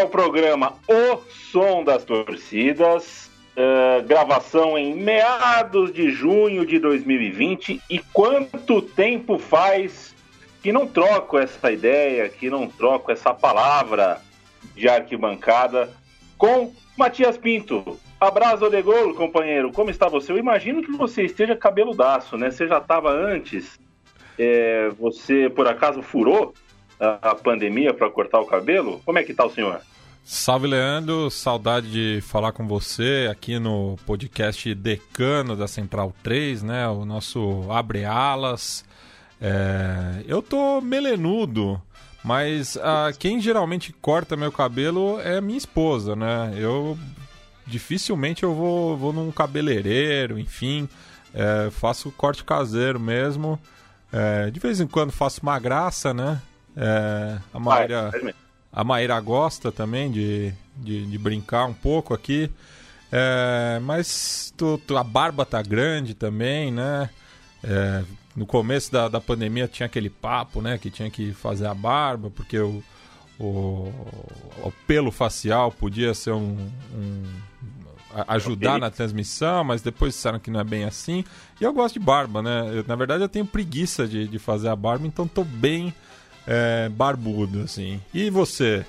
Este é programa O Som das Torcidas, uh, gravação em meados de junho de 2020. E quanto tempo faz que não troco essa ideia, que não troco essa palavra de arquibancada com Matias Pinto. Abraço de gol, companheiro. Como está você? Eu imagino que você esteja cabeludaço, né? Você já estava antes. É, você por acaso furou a, pandemia para cortar o cabelo? Como é que tá o senhor? Salve, Leandro. Saudade de falar com você aqui no podcast Decano da Central 3, né? O nosso Abre Alas. É... Eu tô melenudo, mas ah, quem geralmente corta meu cabelo é minha esposa, né? Eu dificilmente eu vou, vou num cabeleireiro, enfim. É, faço corte caseiro mesmo. É, de vez em quando faço uma graça, né? É, a Maíra, a Maíra gosta também de, de, de, brincar um pouco aqui. É, mas tu, tu, a barba tá grande também, né? É, no começo da, da pandemia tinha aquele papo, né? Que tinha que fazer a barba, porque o, o, o pelo facial podia ser um, um ajudar na transmissão, mas depois disseram que não é bem assim. E eu gosto de barba, né? Eu, na verdade, eu tenho preguiça de, de fazer a barba, então tô bem é, barbudo, assim. E você?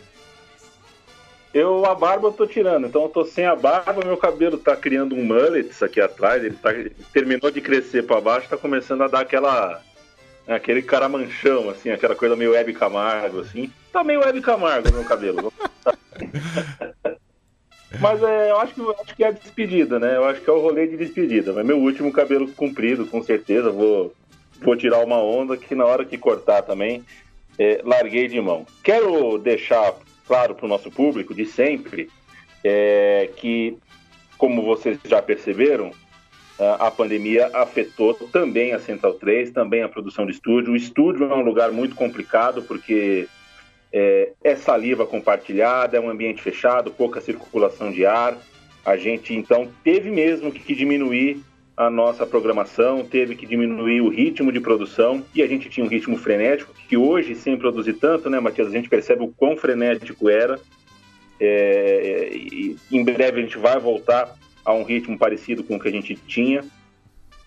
Eu, a barba eu tô tirando, então eu tô sem a barba, meu cabelo tá criando um mullet aqui atrás, ele, tá, ele terminou de crescer para baixo, tá começando a dar aquela aquele caramanchão, assim, aquela coisa meio Web Camargo, assim. Tá meio Web Camargo meu cabelo. Mas é, eu acho que, acho que é a despedida, né? Eu acho que é o rolê de despedida. Mas meu último cabelo comprido, com certeza. Vou, vou tirar uma onda que na hora que cortar também é, larguei de mão. Quero deixar claro para o nosso público de sempre é, que, como vocês já perceberam, a pandemia afetou também a Central 3, também a produção de estúdio. O estúdio é um lugar muito complicado porque é, é, saliva compartilhada, é um ambiente fechado, pouca circulação de ar. A gente então teve mesmo que diminuir a nossa programação, teve que diminuir o ritmo de produção e a gente tinha um ritmo frenético que hoje, sem produzir tanto, né, Matias, a gente percebe o quão frenético era. É, em breve a gente vai voltar a um ritmo parecido com o que a gente tinha.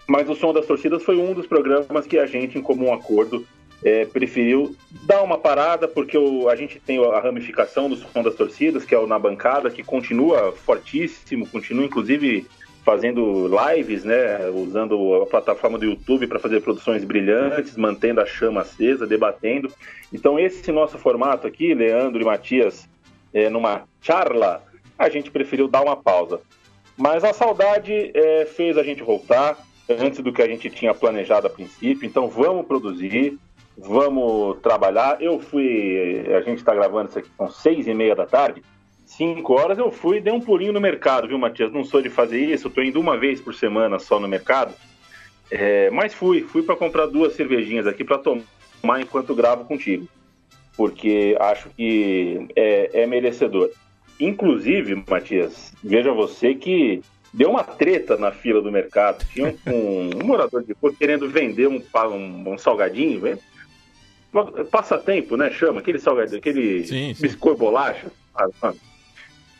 Mas o Som das Torcidas foi um dos programas que a gente, em comum acordo, é, preferiu dar uma parada, porque o, a gente tem a ramificação do Som das Torcidas, que é o Na Bancada, que continua fortíssimo, continua inclusive fazendo lives, né, usando a plataforma do YouTube para fazer produções brilhantes, mantendo a chama acesa, debatendo. Então esse nosso formato aqui, Leandro e Matias, é, numa charla, a gente preferiu dar uma pausa. Mas a saudade é, fez a gente voltar antes do que a gente tinha planejado a princípio. Então vamos produzir, vamos trabalhar. Eu fui, a gente está gravando isso aqui com seis e meia da tarde. 5 horas eu fui e dei um pulinho no mercado, viu, Matias? Não sou de fazer isso, estou indo uma vez por semana só no mercado. É, mas fui, fui para comprar duas cervejinhas aqui para tomar enquanto gravo contigo, porque acho que é, é merecedor. Inclusive, Matias, veja você que deu uma treta na fila do mercado. Tinha um, um morador de rua querendo vender um, um, um salgadinho, velho. Passatempo, né? Chama, aquele salgadinho, aquele sim, sim. biscoito bolacha. Ah,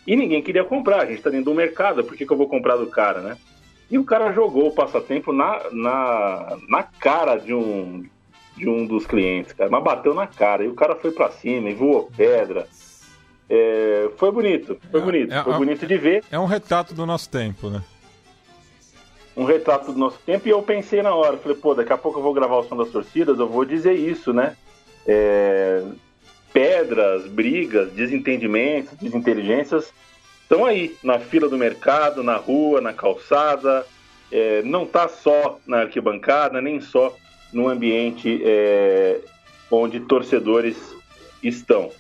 e ninguém queria comprar, a gente está dentro do mercado, por que, que eu vou comprar do cara, né? E o cara jogou o passatempo na, na, na cara de um, de um dos clientes, cara, mas bateu na cara. E o cara foi para cima e voou pedra. É, foi bonito, foi é, bonito, é, foi bonito de ver. É um retrato do nosso tempo, né? um retrato do nosso tempo e eu pensei na hora, falei, pô, daqui a pouco eu vou gravar o som das torcidas, eu vou dizer isso, né? Pedras, brigas, desentendimentos, desinteligências estão aí, na fila do mercado, na rua, na calçada, é, não está só na arquibancada, nem só no ambiente é, onde torcedores estão.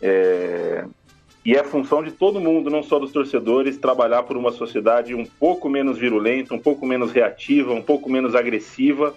É, e é função de todo mundo, não só dos torcedores, trabalhar por uma sociedade um pouco menos virulenta, um pouco menos reativa, um pouco menos agressiva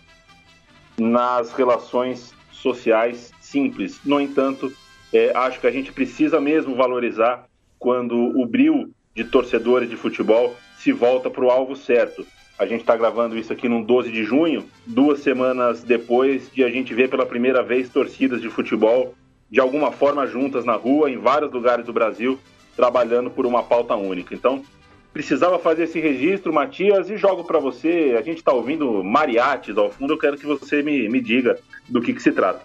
nas relações sociais simples. No entanto, é, acho que a gente precisa mesmo valorizar quando o bril de torcedores de futebol se volta para o alvo certo. A gente está gravando isso aqui no 12 de junho, duas semanas depois de a gente ver pela primeira vez torcidas de futebol de alguma forma juntas na rua, em vários lugares do Brasil, trabalhando por uma pauta única. Então, precisava fazer esse registro, Matias, e jogo para você. A gente está ouvindo mariachis ao fundo, eu quero que você me, me diga do que, que se trata.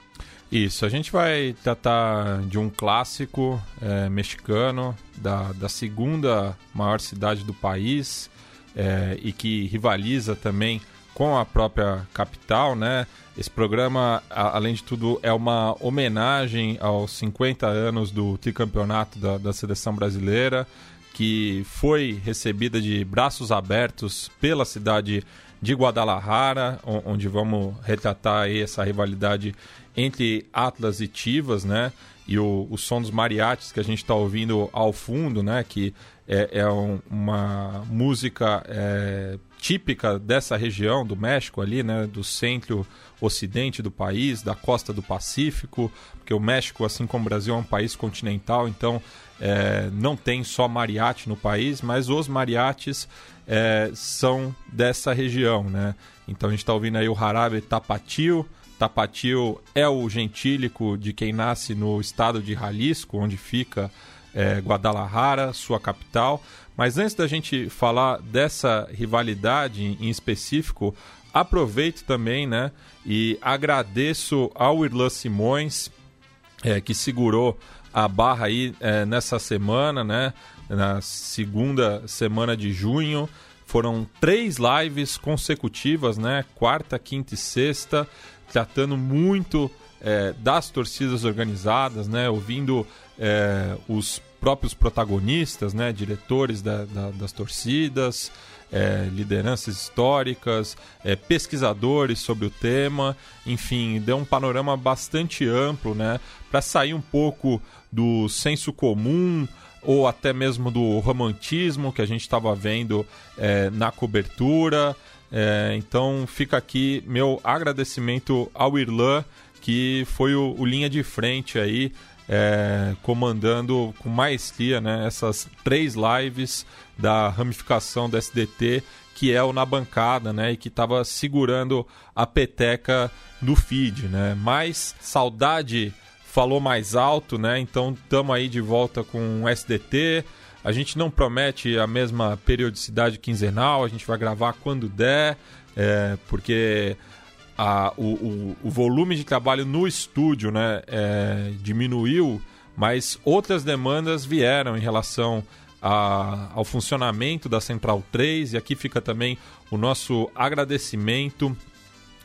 Isso, a gente vai tratar de um clássico é, mexicano, da, da segunda maior cidade do país é, e que rivaliza também com a própria capital, né? Esse programa, além de tudo, é uma homenagem aos 50 anos do tricampeonato da, da seleção brasileira, que foi recebida de braços abertos pela cidade de Guadalajara, onde vamos retratar essa rivalidade entre Atlas e Tivas, né? E o, o som dos mariachis que a gente está ouvindo ao fundo, né? Que é, é um, uma música é, típica dessa região do México ali, né? Do centro-ocidente do país, da costa do Pacífico, porque o México, assim como o Brasil, é um país continental, então é, não tem só mariachi no país, mas os mariachis é, são dessa região, né? Então a gente está ouvindo aí o Harabe Tapatio, Tapatio é o gentílico de quem nasce no estado de Jalisco, onde fica é, Guadalajara, sua capital. Mas antes da gente falar dessa rivalidade em específico, aproveito também né, e agradeço ao Irlan Simões, é, que segurou a barra aí é, nessa semana, né, na segunda semana de junho. Foram três lives consecutivas, né? Quarta, quinta e sexta tratando muito é, das torcidas organizadas, né, ouvindo é, os próprios protagonistas, né, diretores da, da, das torcidas, é, lideranças históricas, é, pesquisadores sobre o tema, enfim, deu um panorama bastante amplo, né, para sair um pouco do senso comum ou até mesmo do romantismo que a gente estava vendo é, na cobertura. É, então fica aqui meu agradecimento ao Irlan, que foi o, o linha de frente aí, é, comandando com maestria né, essas três lives da ramificação da SDT, que é o Na Bancada, né, e que estava segurando a peteca do feed. Né? Mas saudade falou mais alto, né? Então estamos aí de volta com o SDT. A gente não promete a mesma periodicidade quinzenal, a gente vai gravar quando der, é, porque a, o, o, o, volume de trabalho no estúdio né, é, diminuiu, mas outras demandas vieram em relação a, ao funcionamento da Central 3, e aqui fica também o nosso agradecimento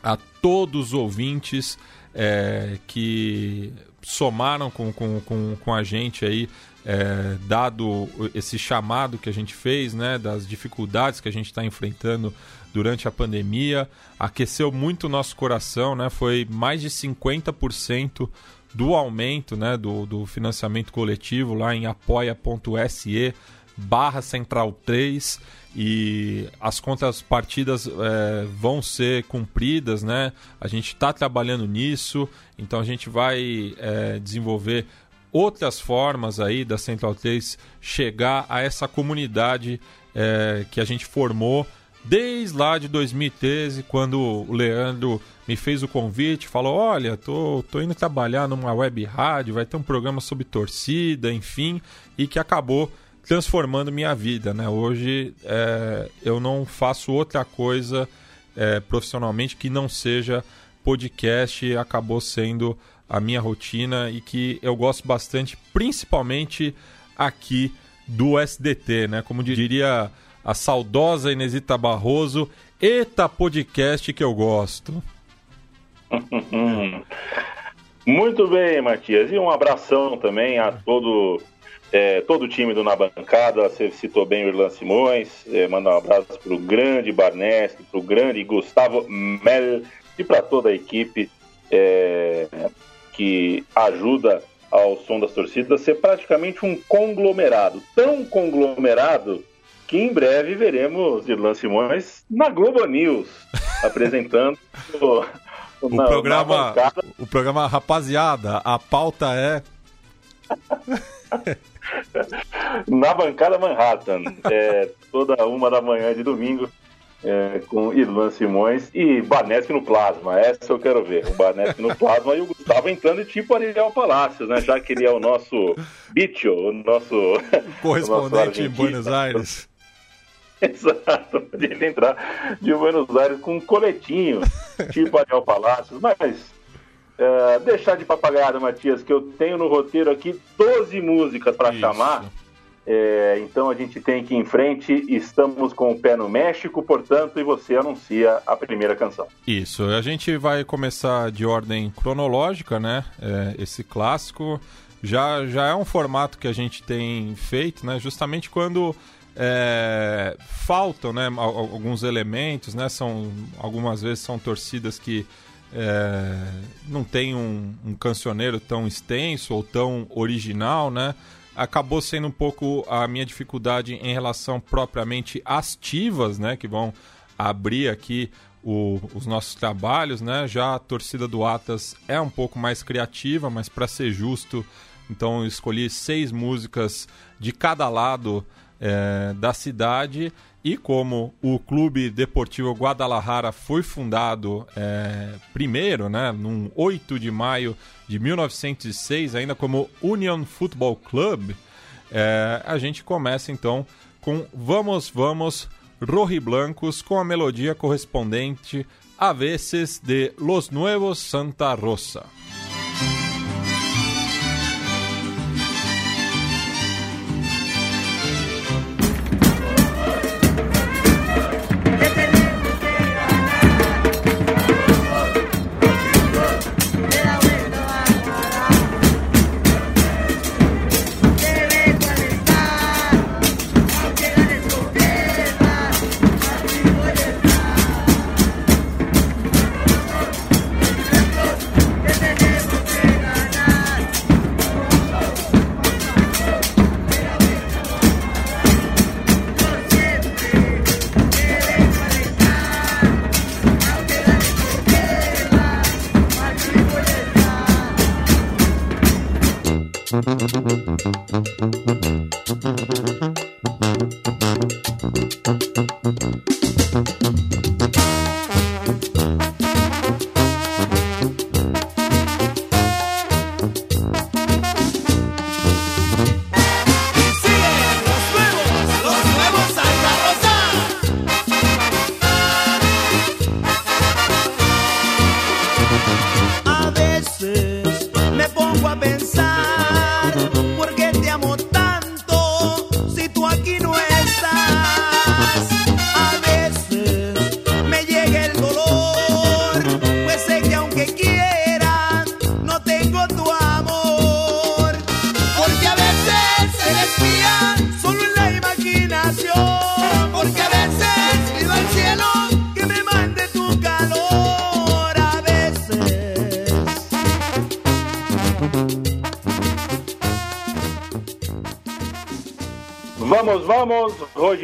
a todos os ouvintes é, que somaram com, com, com, com a gente aí é, dado esse chamado que a gente fez, né, das dificuldades que a gente está enfrentando durante a pandemia, aqueceu muito o nosso coração, né, foi mais de 50% do aumento né, do, do financiamento coletivo lá em apoia.se barra central 3 e as contas partidas é, vão ser cumpridas, né? A gente está trabalhando nisso, então a gente vai é, desenvolver outras formas aí da Central 3 chegar a essa comunidade é, que a gente formou desde lá de 2013, quando o Leandro me fez o convite, falou: Olha, tô, tô indo trabalhar numa web rádio, vai ter um programa sobre torcida, enfim, e que acabou transformando minha vida. Né? Hoje é, eu não faço outra coisa é, profissionalmente que não seja podcast, acabou sendo a minha rotina e que eu gosto bastante, principalmente aqui do SDT, né? Como diria a saudosa Inesita Barroso, Eita podcast que eu gosto. Muito bem, Matias. E um abração também a todo, é, todo o time do Na Bancada. Você citou bem o Irlan Simões. É, manda um abraço para o grande Barneschi, para o grande Gustavo Mel e para toda a equipe é, que ajuda ao som das torcidas a ser praticamente um conglomerado. Tão conglomerado que em breve veremos Irlan Simões na Globo News, apresentando o, o na, programa. Na o programa Rapaziada, a pauta é. na bancada Manhattan, é, toda uma da manhã de domingo, é, com Irlan Simões e Barnesque no plasma. Essa eu quero ver. O Barnesque no plasma e o Gustavo entrando tipo Ariel Palácios, né? Já que ele é o nosso bicho, o nosso correspondente o nosso em Buenos Aires. Exato, podia entrar de Buenos Aires com um coletinho, tipo Ariel Palácios, mas uh, deixar de papagaiada, Matias, que eu tenho no roteiro aqui 12 músicas para chamar. É, então a gente tem que ir em frente, estamos com o pé no México, portanto, e você anuncia a primeira canção. Isso, a gente vai começar de ordem cronológica, né? É, esse clássico já, já é um formato que a gente tem feito, né? Justamente quando é, faltam né, alguns elementos, né? São, algumas vezes são torcidas que é, não tem um, um cancioneiro tão extenso ou tão original, né? Acabou sendo um pouco a minha dificuldade em relação propriamente às tivas, né? Que vão abrir aqui o, os nossos trabalhos, né? Já a torcida do Atas é um pouco mais criativa, mas para ser justo, então eu escolhi seis músicas de cada lado é, da cidade e como o Clube Deportivo Guadalajara foi fundado é, primeiro, né, num 8 de maio de 1906, ainda como Union Football Club, é, a gente começa então com Vamos, Vamos, Rojiblancos, com a melodia correspondente a vezes de Los Nuevos Santa Rosa.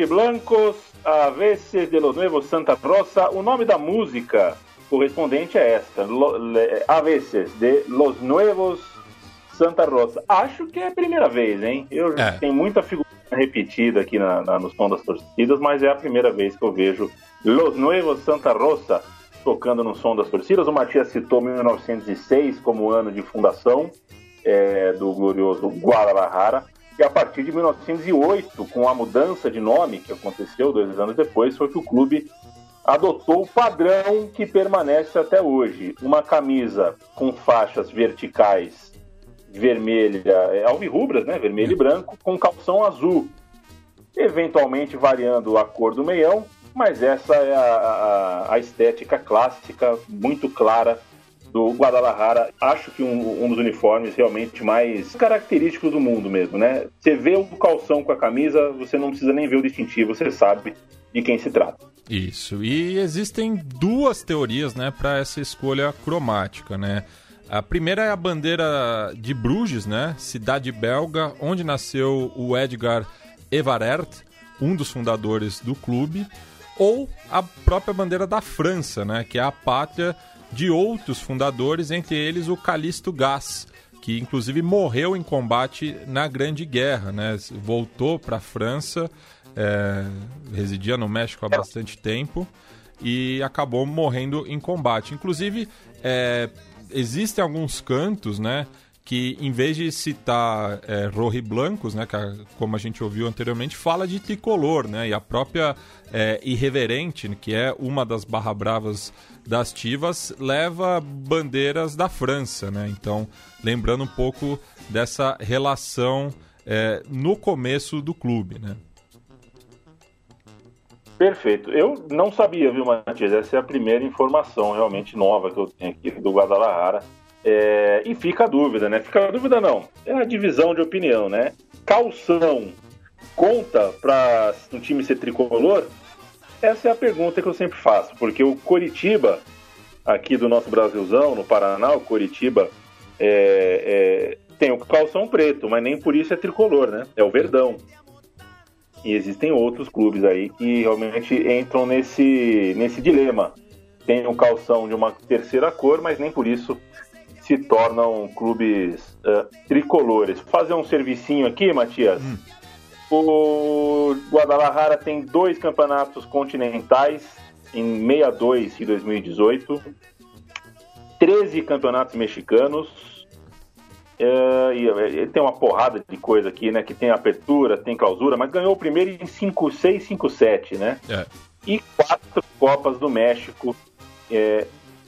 Blancos, a veces de los nuevos Santa Rosa. O nome da música correspondente é esta, a veces de los nuevos Santa Rosa. Acho que é a primeira vez, hein? Eu é. tenho muita figura repetida aqui na, na, no som das torcidas, mas é a primeira vez que eu vejo Los Nuevos Santa Rosa tocando no som das torcidas. O Matias citou 1906 como ano de fundação é, do glorioso Guadalajara. E a partir de 1908, com a mudança de nome que aconteceu dois anos depois, foi que o clube adotou o padrão que permanece até hoje: uma camisa com faixas verticais vermelha, é, alvirrubras, né, vermelho e branco, com calção azul, eventualmente variando a cor do meião, mas essa é a, a, a estética clássica, muito clara do Guadalajara. Acho que um, um, dos uniformes realmente mais característicos do mundo mesmo, né? Você vê o calção com a camisa, você não precisa nem ver o distintivo, você sabe de quem se trata. Isso. E existem duas teorias, né, para essa escolha cromática, né? A primeira é a bandeira de Bruges, né? Cidade belga, onde nasceu o Edgar Evarert, um dos fundadores do clube, ou a própria bandeira da França, né? Que é a pátria de outros fundadores, entre eles o Calixto Gas, que inclusive morreu em combate na Grande Guerra, né? Voltou para a França, é, residia no México há bastante tempo e acabou morrendo em combate. Inclusive, é, existem alguns cantos, né? Que em vez de citar é, Blancos, né, que a, como a gente ouviu anteriormente, fala de tricolor, né, e a própria é, Irreverente, que é uma das barra bravas das Tivas, leva bandeiras da França, né, então lembrando um pouco dessa relação é, no começo do clube, né. Perfeito. Eu não sabia, viu, Matias? Essa é a primeira informação realmente nova que eu tenho aqui do Guadalajara é, e fica a dúvida, né? Fica a dúvida não, é a divisão de opinião, né? Calção conta para um time ser tricolor? Essa é a pergunta que eu sempre faço, porque o Coritiba, aqui do nosso Brasilzão, no Paraná, o Coritiba é, é, tem o calção preto, mas nem por isso é tricolor, né? É o Verdão. E existem outros clubes aí que realmente entram nesse, nesse dilema. Tem o calção de uma terceira cor, mas nem por isso se tornam clubes uh, tricolores. Vou fazer um servicinho aqui, Matias. Hum. O Guadalajara tem dois campeonatos continentais em 62 e 2018, 13 campeonatos mexicanos. Uh, e, tem uma porrada de coisa aqui, né? Que tem apertura, tem clausura, mas ganhou o primeiro em 5-6, 5-7, né? É. E quatro Copas do México. É,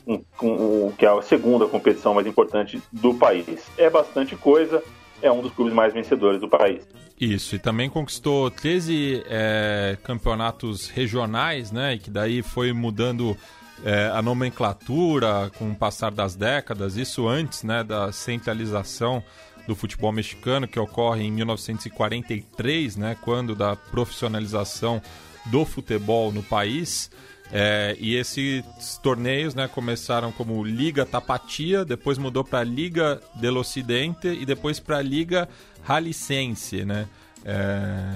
um, um, que é a segunda competição mais importante do país. É bastante coisa, é um dos clubes mais vencedores do país. Isso, e também conquistou 13 é, campeonatos regionais, né? E que daí foi mudando é, a nomenclatura com o passar das décadas, isso antes né, da centralização do futebol mexicano, que ocorre em 1943, né, quando da profissionalização do futebol no país. É, e esses torneios né, começaram como Liga Tapatia, depois mudou para Liga del Ocidente e depois para Liga Jalisciense, né? É,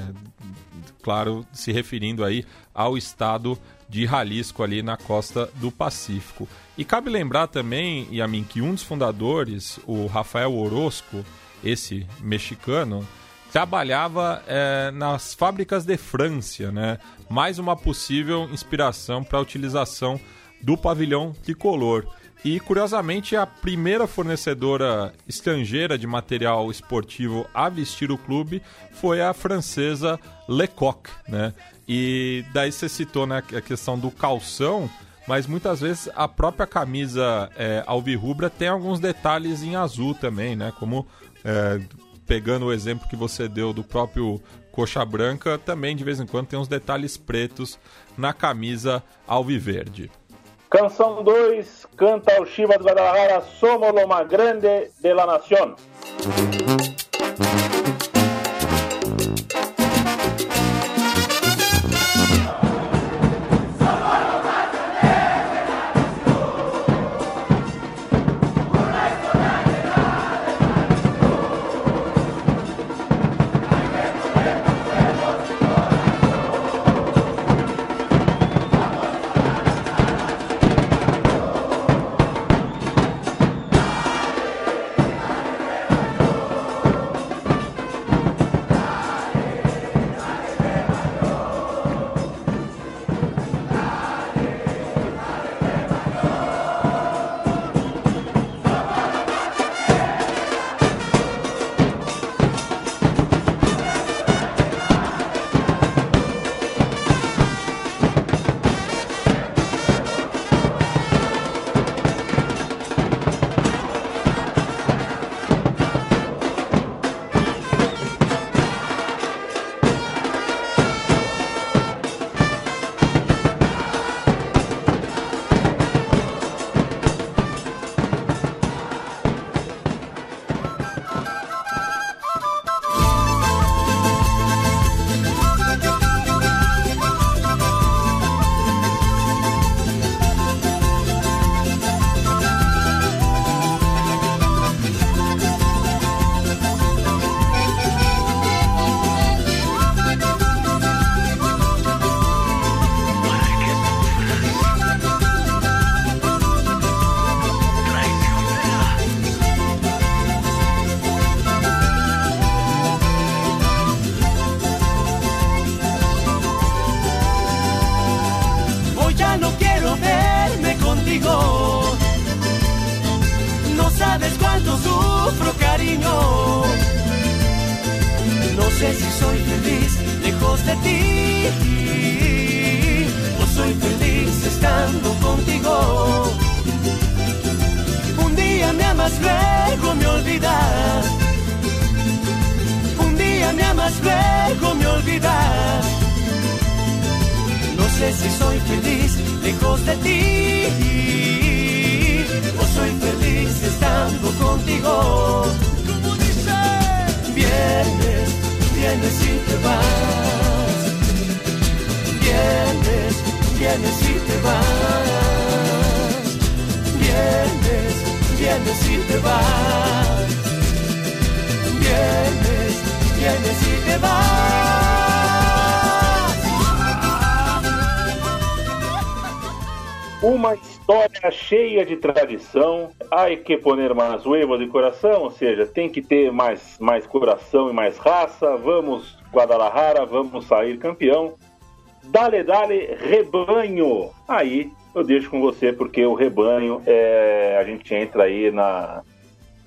claro, se referindo aí ao estado de Jalisco ali na costa do Pacífico. E cabe lembrar também, Yamin, que um dos fundadores, o Rafael Orozco, esse mexicano, trabalhava é, nas fábricas de França, né? Mais uma possível inspiração para a utilização do pavilhão tricolor. E curiosamente, a primeira fornecedora estrangeira de material esportivo a vestir o clube foi a francesa Lecoq, né? E daí você citou né, a questão do calção, mas muitas vezes a própria camisa é, alvirrubra tem alguns detalhes em azul também, né? Como é, pegando o exemplo que você deu do próprio Coxa Branca, também de vez em quando tem uns detalhes pretos na camisa alviverde. Canção 2, canta o Chivas Guadalajara, Somos lo grande de la nación. Un día me amas, luego me olvidas. No sé si soy feliz lejos de ti o soy feliz estando contigo. Vienes, vienes y te vas. Vienes, vienes y te vas. Vienes, vienes y te vas. Vienes, vienes y te vas. Uma história cheia de tradição. Ai que poner mais huevos de coração, ou seja, tem que ter mais, mais coração e mais raça. Vamos, Guadalajara, vamos sair campeão. Dale, dale, rebanho. Aí eu deixo com você, porque o rebanho, é, a gente entra aí na,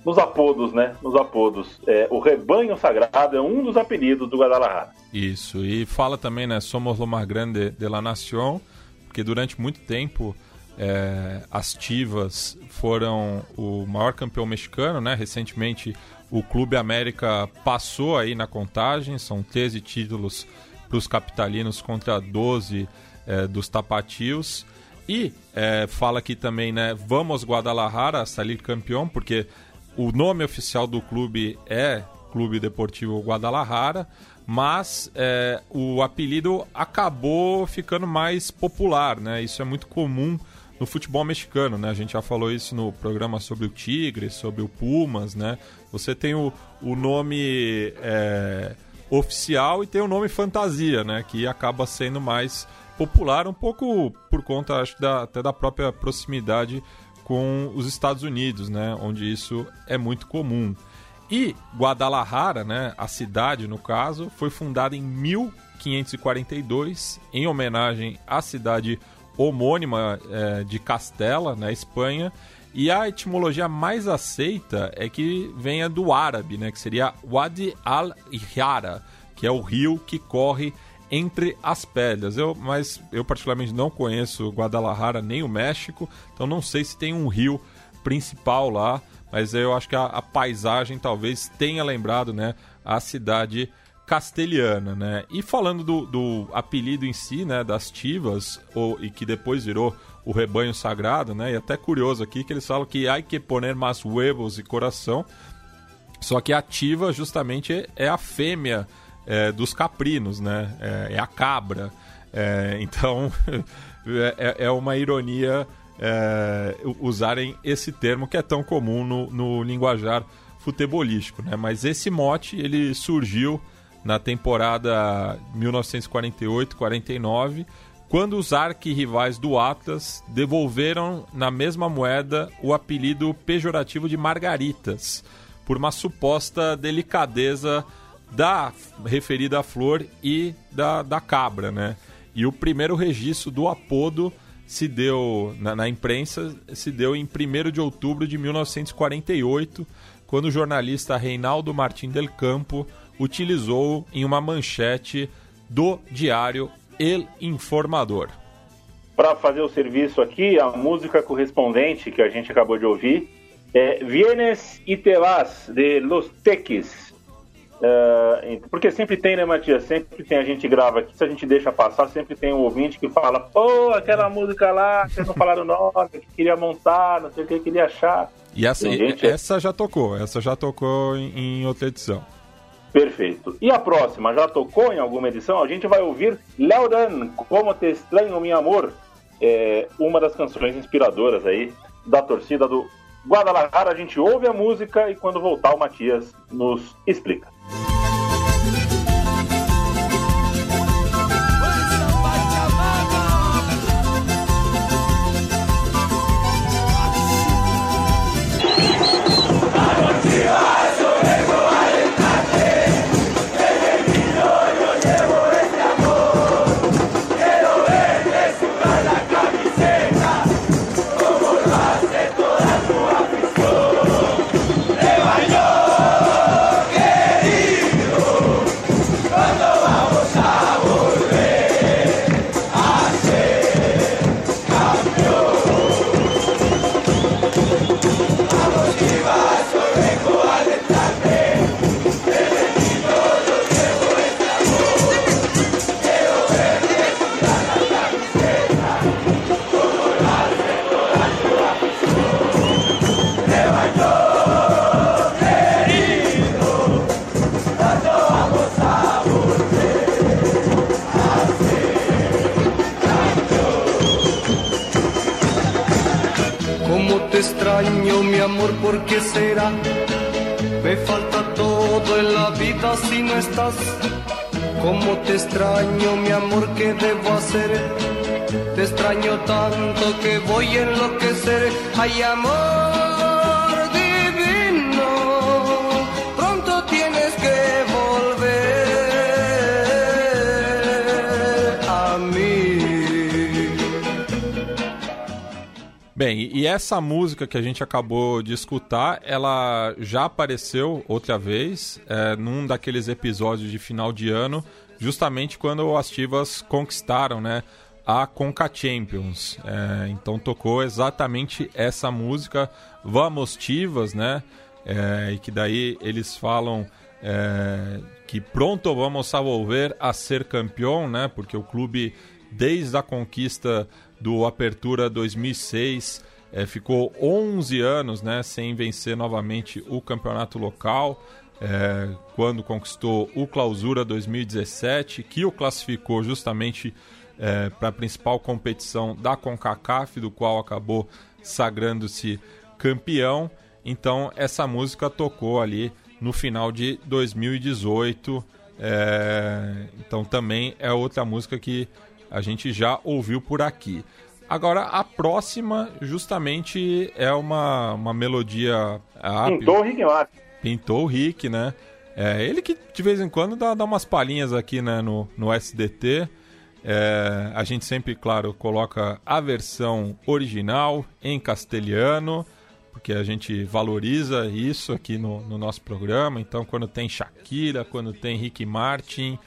nos apodos, né? Nos apodos. É, o rebanho sagrado é um dos apelidos do Guadalajara. Isso, e fala também, né? Somos lo más grande de la nación, porque durante muito tempo é, as Tivas foram o maior campeão mexicano, né? Recentemente o Clube América passou aí na contagem, são 13 títulos para os capitalinos contra 12 é, dos tapatios. E é, fala aqui também, né? Vamos Guadalajara sair campeão, porque o nome oficial do clube é Clube Deportivo Guadalajara, mas é, o apelido acabou ficando mais popular, né? Isso é muito comum no futebol mexicano, né? A gente já falou isso no programa sobre o Tigre, sobre o Pumas, né? Você tem o, o nome é, oficial e tem o nome fantasia, né? Que acaba sendo mais popular, um pouco por conta, acho, da, até da própria proximidade com os Estados Unidos, né? Onde isso é muito comum. E Guadalajara, né, a cidade no caso, foi fundada em 1542 em homenagem à cidade homônima é, de Castela, na Espanha. E a etimologia mais aceita é que venha do árabe, né, que seria Wadi al-Ihara, que é o rio que corre entre as pedras. Eu, mas eu particularmente não conheço Guadalajara nem o México, então não sei se tem um rio principal lá, mas eu acho que a, a paisagem talvez tenha lembrado, né, a cidade castelhana, né? E falando do, do apelido em si, né, das tivas, ou, e que depois virou o rebanho sagrado, né? E até curioso aqui que eles falam que há que poner mais huevos e coração, só que a tiva justamente é a fêmea é, dos caprinos, né? É, é a cabra. É, então é, é, uma ironia é, usarem esse termo que é tão comum no, no linguajar futebolístico, né? Mas esse mote ele surgiu na temporada 1948-49, quando os arquirrivais do Atlas devolveram na mesma moeda o apelido pejorativo de Margaritas, por uma suposta delicadeza da referida flor e da, da cabra, né? E o primeiro registro do apodo se deu na, na, imprensa se deu em 1 de outubro de 1948, quando o jornalista Reinaldo Martim del Campo utilizou em uma manchete do diário El Informador. Para fazer o serviço aqui, a música correspondente que a gente acabou de ouvir é Vienes y te vas, de Los Teques. Uh, porque sempre tem, né, Matias? Sempre tem a gente grava aqui, se a gente deixa passar, sempre tem um ouvinte que fala, pô, aquela música lá, vocês não falaram nome, que queria montar, não sei o que, queria achar. E essa, gente, essa já tocou, essa já tocou em, em outra edição. Perfeito. E a próxima, já tocou em alguma edição? A gente vai ouvir Laudan, Como Te Estranho, Meu Amor, é uma das canções inspiradoras aí da torcida do Guadalajara. A gente ouve a música e quando voltar o Matias nos explica. Te extraño, mi amor, ¿por qué será? Me falta todo en la vida si no estás. Como te extraño, mi amor, ¿qué debo hacer? Te extraño tanto que voy a enloquecer. Ay, amor divino, pronto tienes que volver a mí. Bem, e essa música que a gente acabou de escutar, ela já apareceu outra vez é, num daqueles episódios de final de ano, justamente quando as Chivas conquistaram, né? a Conca Champions. É, então tocou exatamente essa música, Vamos Tivas, né? É, e que daí eles falam é, que pronto vamos a volver a ser campeão, né? Porque o clube, desde a conquista do Apertura 2006, é, ficou 11 anos né, sem vencer novamente o campeonato local. É, quando conquistou o Clausura 2017, que o classificou justamente é, para a principal competição da CONCACAF, do qual acabou sagrando-se campeão. Então, essa música tocou ali no final de 2018. É, então, também é outra música que a gente já ouviu por aqui. Agora, a próxima, justamente, é uma, uma melodia. Pintou o Rick Martin. Pintou o Rick, né? É, ele que de vez em quando dá, dá umas palhinhas aqui né, no, no SDT. É, a gente sempre, claro, coloca a versão original em castelhano, porque a gente valoriza isso aqui no, no nosso programa. Então, quando tem Shakira, quando tem Rick Martin,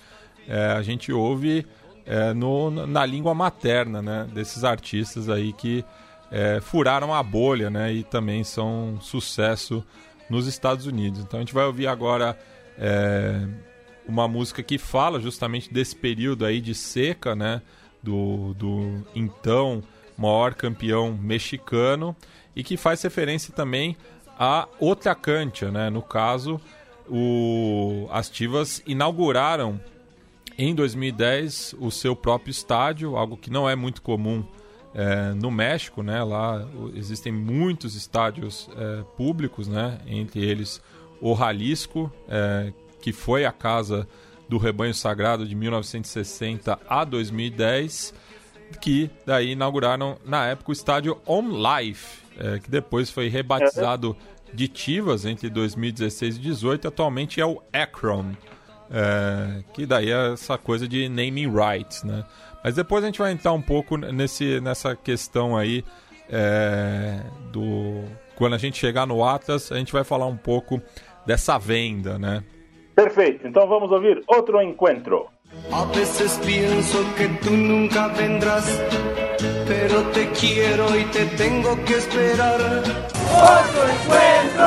é, a gente ouve é, no, na língua materna né, desses artistas aí que é, furaram a bolha né, e também são um sucesso nos Estados Unidos. Então, a gente vai ouvir agora é, uma música que fala justamente desse período aí de seca, né? Do, do então maior campeão mexicano e que faz referência também a outra cancha, né? No caso, o, as Tivas inauguraram em 2010 o seu próprio estádio, algo que não é muito comum é, no México, né? Lá existem muitos estádios é, públicos, né? Entre eles o Jalisco, é, que foi a casa do rebanho sagrado de 1960 a 2010, que daí inauguraram na época o estádio On Life, é, que depois foi rebatizado de Tivas entre 2016 e 2018, atualmente é o Akron, é, que daí é essa coisa de naming rights, né? Mas depois a gente vai entrar um pouco nesse, nessa questão aí é, do quando a gente chegar no Atlas, a gente vai falar um pouco dessa venda, né? Perfeito, então vamos ouvir outro encontro. A veces pienso que tú nunca vendrás, pero te quiero y te tengo que esperar. Otro encuentro,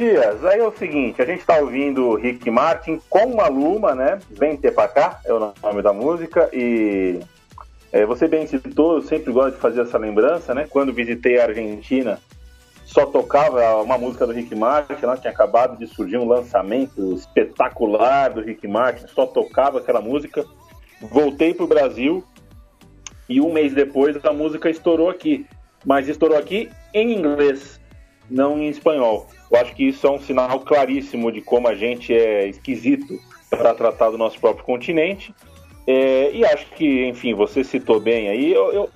Matias, aí é o seguinte, a gente tá ouvindo Rick Martin com Maluma, né? Vem ter pra cá, é o nome da música, e é, você bem citou, eu sempre gosto de fazer essa lembrança, né? Quando visitei a Argentina, só tocava uma música do Rick Martin, lá tinha acabado de surgir um lançamento espetacular do Rick Martin, só tocava aquela música. Voltei pro Brasil e um mês depois a música estourou aqui, mas estourou aqui em inglês, não em espanhol. Eu acho que isso é um sinal claríssimo de como a gente é esquisito para tratar do nosso próprio continente. É, e acho que, enfim, você citou bem aí, eu, eu,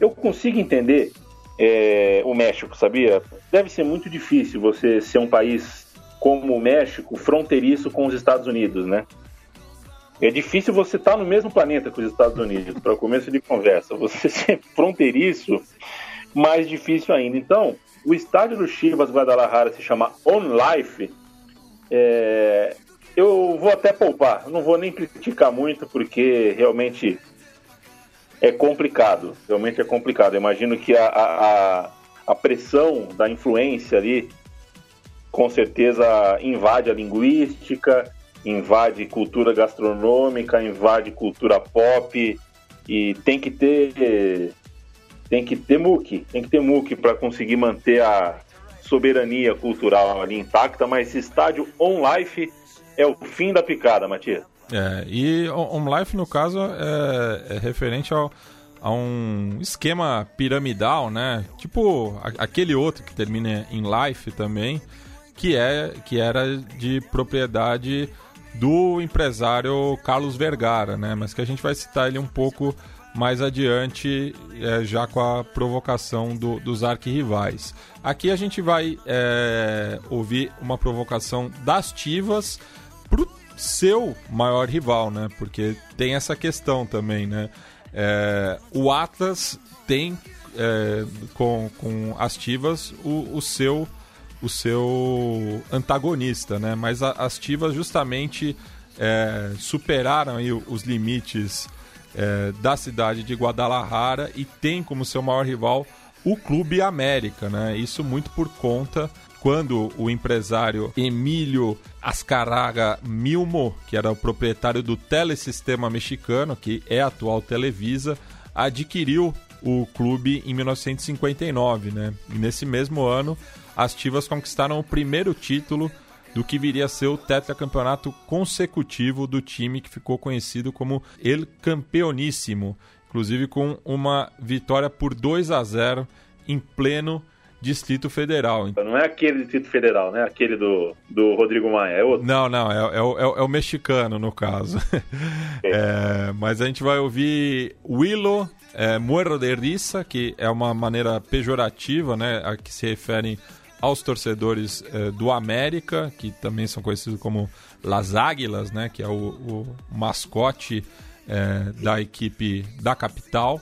eu consigo entender é, o México, sabia? Deve ser muito difícil você ser um país como o México, fronteiriço com os Estados Unidos, né? É difícil você estar tá no mesmo planeta que os Estados Unidos, para começo de conversa. Você ser fronteiriço, mais difícil ainda. Então, o estádio do Chivas Guadalajara se chama On Life. É, eu vou até poupar, não vou nem criticar muito, porque realmente é complicado. Realmente é complicado. Eu imagino que a, a, a pressão da influência ali com certeza invade a linguística, invade cultura gastronômica, invade cultura pop e tem que ter tem que ter MOOC, tem que ter MOOC para conseguir manter a soberania cultural ali intacta, mas esse estádio On Life é o fim da picada, Matias. É, e On Life, no caso, é, é referente ao, a um esquema piramidal, né? Tipo aquele outro que termina em Life também, que, é, que era de propriedade do empresário Carlos Vergara, né? Mas que a gente vai citar ele um pouco mais adiante, é, já com a provocação do, dos arquirrivais. Aqui a gente vai é, ouvir uma provocação das Tivas pro seu maior rival, né? Porque tem essa questão também, né? É, o Atlas tem é, com, com as Tivas o, o seu o seu antagonista, né? Mas a, as Tivas justamente é, superaram aí os limites é, da cidade de Guadalajara e tem como seu maior rival o Clube América, né? Isso muito por conta quando o empresário Emílio Ascaraga Milmo, que era o proprietário do Telesistema Mexicano, que é a atual Televisa, adquiriu o clube em 1959, né? E nesse mesmo ano, as Tivas conquistaram o primeiro título do que viria a ser o tetracampeonato consecutivo do time que ficou conhecido como El Campeoníssimo, inclusive com uma vitória por 2 a 0 em pleno Distrito Federal. Não é aquele Distrito Federal, né? Aquele do, do Rodrigo Maia, é outro? Não, não, é, é, o, é o mexicano, no caso. É, mas a gente vai ouvir Willow é, Muerro de Risa, que é uma maneira pejorativa, né? A que se refere aos torcedores eh, do América, que também são conhecidos como Las Águilas, né, que é o, o mascote eh, da equipe da capital.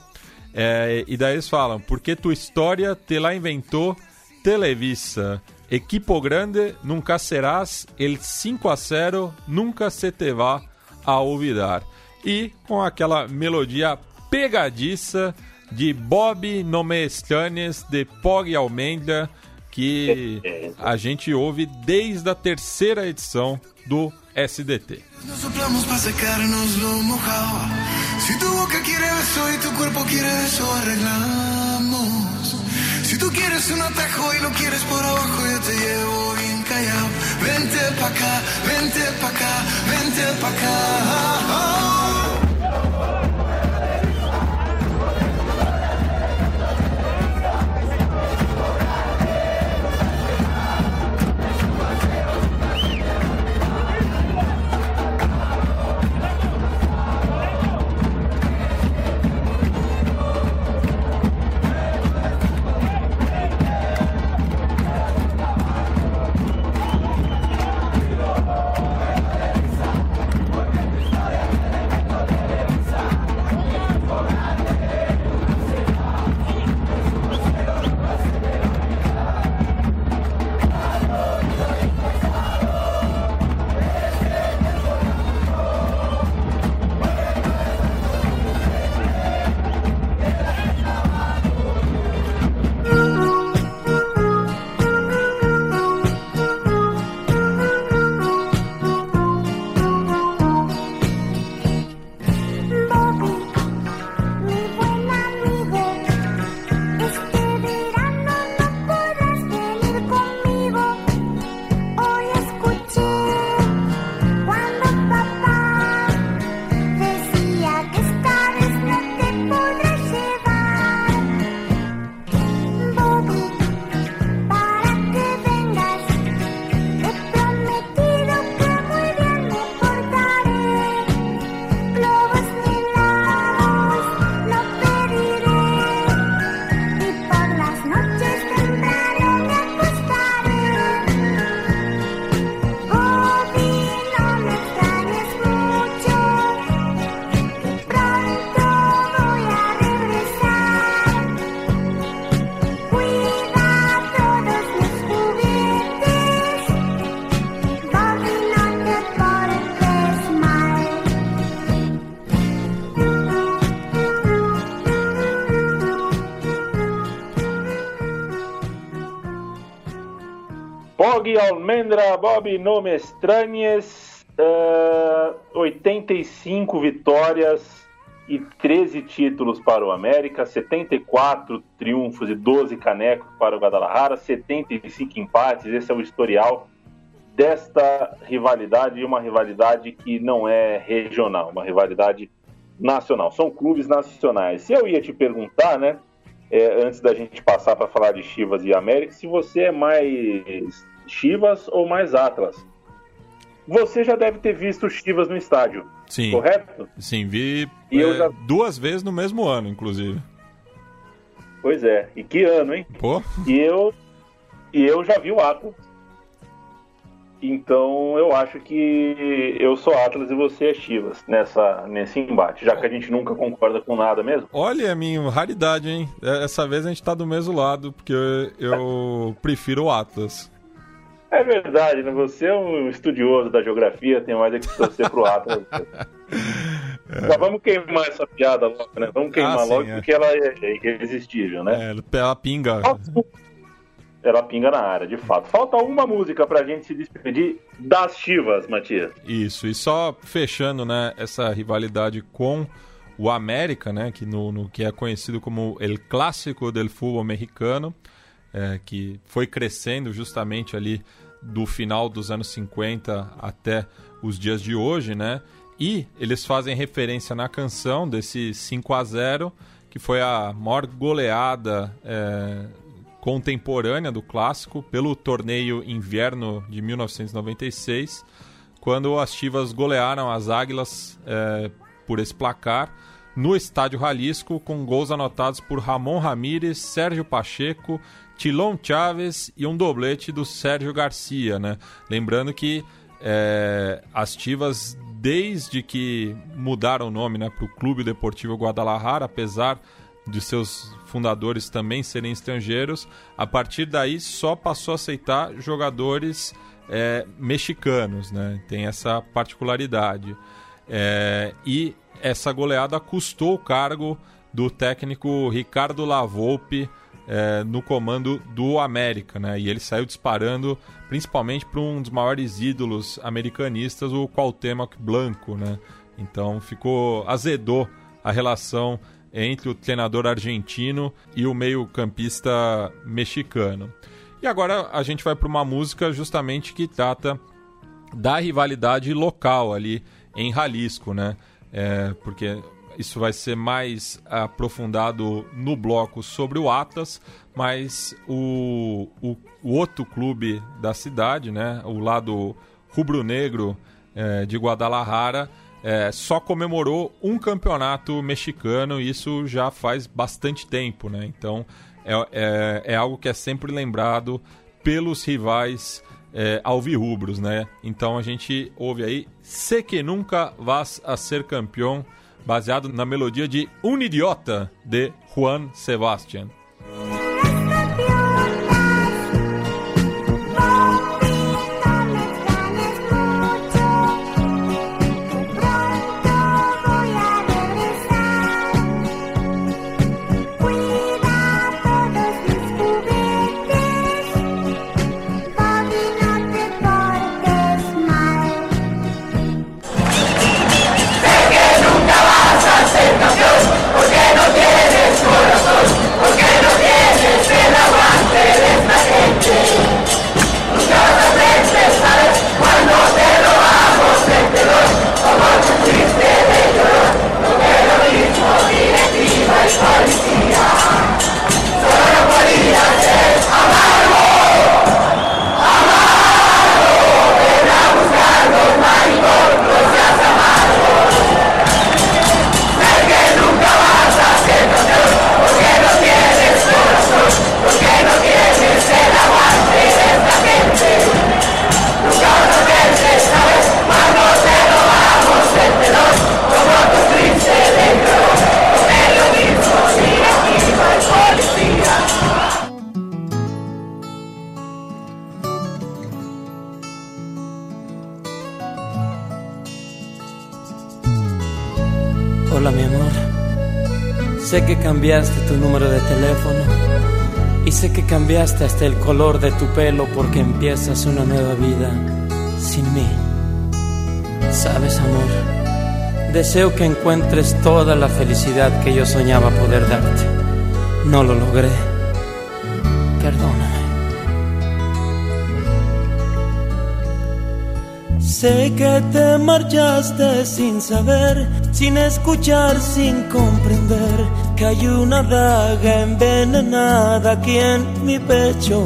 Eh, e daí eles falam, porque tua história te la inventou Televisa. Equipo grande, nunca serás, el 5 a 0 nunca se te va a olvidar. E com aquela melodia pegadiça de Bob Nomestanes de Pog Almeida, que a gente ouve desde a terceira edição do SDT. Nos soplamos para secarnos lo mojado. Si tu boca quiere beso y tu cuerpo quiere eso, arreglamos. Si tú quieres un atajo y lo quieres por abajo, yo te llevo bien callado. Vente pa' acá, vente pa' acá, vente pa' acá. Almendra, Bob, não me estranhes. Uh, 85 vitórias e 13 títulos para o América, 74 triunfos e 12 canecos para o Guadalajara, 75 empates. Esse é o historial desta rivalidade, uma rivalidade que não é regional, uma rivalidade nacional. São clubes nacionais. Se eu ia te perguntar, né, é, antes da gente passar para falar de Chivas e América, se você é mais Chivas ou mais Atlas. Você já deve ter visto Chivas no estádio, Sim. correto? Sim, vi é, já... duas vezes no mesmo ano, inclusive. Pois é, e que ano, hein? Pô. E eu, e eu já vi o Atlas. Então eu acho que eu sou Atlas e você é Chivas nessa, nesse embate, já que a gente nunca concorda com nada mesmo. Olha, minha raridade, hein? É, essa vez a gente tá do mesmo lado, porque eu, eu prefiro o Atlas. É verdade, né? Você é um estudioso da geografia, tem mais é que torcer pro Atlas. É. Já vamos queimar essa piada logo, né? Vamos queimar ah, sim, logo, é. porque ela é, irresistível, né? É, ela pinga ela pinga na área, de fato. Falta uma música pra gente se despedir das Chivas, Matias. Isso, e só fechando, né, essa rivalidade com o América, né, que, no, no que é conhecido como El Clássico del Fútbol Mexicano, é, que foi crescendo justamente ali do final dos anos 50 até os dias de hoje, né? E eles fazem referência na canção desse 5 a 0 que foi a maior goleada é, contemporânea do clássico pelo torneio Inverno de 1996, quando as Chivas golearam as Águilas é, por esse placar no Estádio Jalisco, com gols anotados por Ramon Ramírez, Sérgio Pacheco, Tilon Chaves e um doblete do Sérgio Garcia. Né? Lembrando que é, as Chivas, desde que mudaram o nome né, para o Clube Deportivo Guadalajara, apesar de seus fundadores também serem estrangeiros, a partir daí só passou a aceitar jogadores é, mexicanos, né? Tem essa particularidade. É, e essa goleada custou o cargo do técnico Ricardo Lavolpe é, no comando do América, né? E ele saiu disparando principalmente para um dos maiores ídolos americanistas, o Cuauhtémoc Blanco, né? Então ficou azedou a relação entre o treinador argentino e o meio-campista mexicano. E agora a gente vai para uma música justamente que trata da rivalidade local ali em Jalisco, né? É, porque isso vai ser mais aprofundado no bloco sobre o Atlas, mas o, o, o outro clube da cidade, né? O lado rubro-negro é, de Guadalajara é, só comemorou um campeonato mexicano e isso já faz bastante tempo, né? Então é, é, é algo que é sempre lembrado pelos rivais é, alvirrubros, né? Então a gente ouve aí Se que nunca vas a ser campeão, baseado na melodia de Un Idiota de Juan Sebastián. Cambiaste tu número de teléfono, Y sé que cambiaste hasta el color de tu pelo porque empiezas una nueva vida sin mí. Sabes, amor, deseo que encuentres toda la felicidad que yo soñaba poder darte. No lo logré. Perdóname. Sé que te marchaste sin saber, sin escuchar, sin comprender que hay una daga envenenada aquí en mi pecho.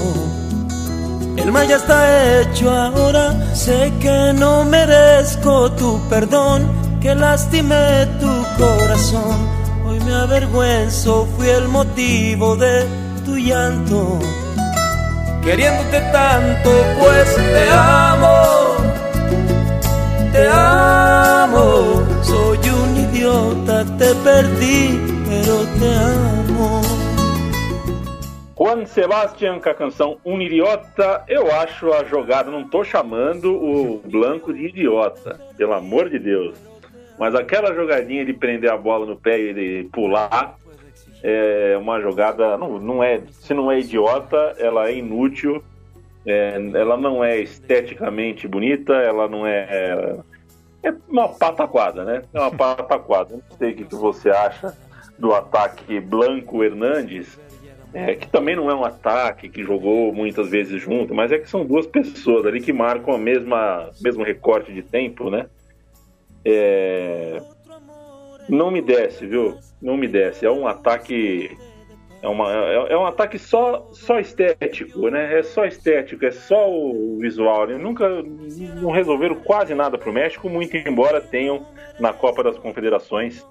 El mal ya está hecho ahora, sé que no merezco tu perdón, que lastimé tu corazón. Hoy me avergüenzo, fui el motivo de tu llanto. Queriéndote tanto, pues te amo te amo. Soy un idiota, te perdí, pero te amo. Juan Sebastian com a canção Um Idiota, eu acho a jogada, não tô chamando o Blanco de idiota, pelo amor de Deus. Mas aquela jogadinha de prender a bola no pé e pular é uma jogada, não, não é, se não é idiota, ela é inútil é, ela não é esteticamente bonita, ela não é. É uma pataquada, né? É uma pataquada. Não sei o que você acha do ataque Blanco Hernandes, é, que também não é um ataque que jogou muitas vezes junto, mas é que são duas pessoas ali que marcam a mesma mesmo recorte de tempo, né? É... Não me desce, viu? Não me desce. É um ataque é, uma, é, é, um ataque só, só estético, né? É só estético, é só o visual. Eles nunca não resolveram quase nada para o México, muito embora tenham na Copa das Confederações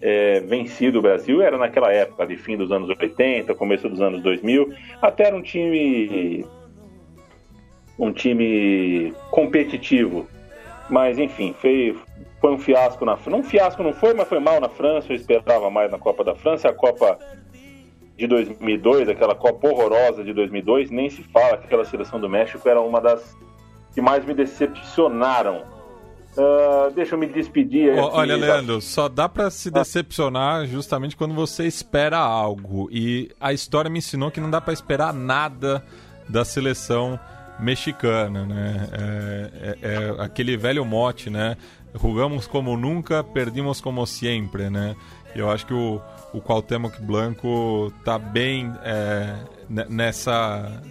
é, vencido o Brasil. Era naquela época, de fim dos anos 80, começo dos anos 2000. Até era um time um time competitivo. Mas enfim, foi, foi um fiasco na França. Um fiasco não foi, mas foi mal na França. Eu esperava mais na Copa da França. A Copa de 2002, aquela Copa horrorosa de 2002, nem se fala que aquela seleção do México era uma das que mais me decepcionaram. Uh, deixa eu me despedir. Aqui, Olha, Leandro, só dá para se decepcionar justamente quando você espera algo. E a história me ensinou que não dá para esperar nada da seleção mexicana, né? É, é, é, aquele velho mote, né? Rugamos como nunca, perdimos como sempre, né? Eu acho que o, o Cuauhtémoc Blanco tá bem é, nessa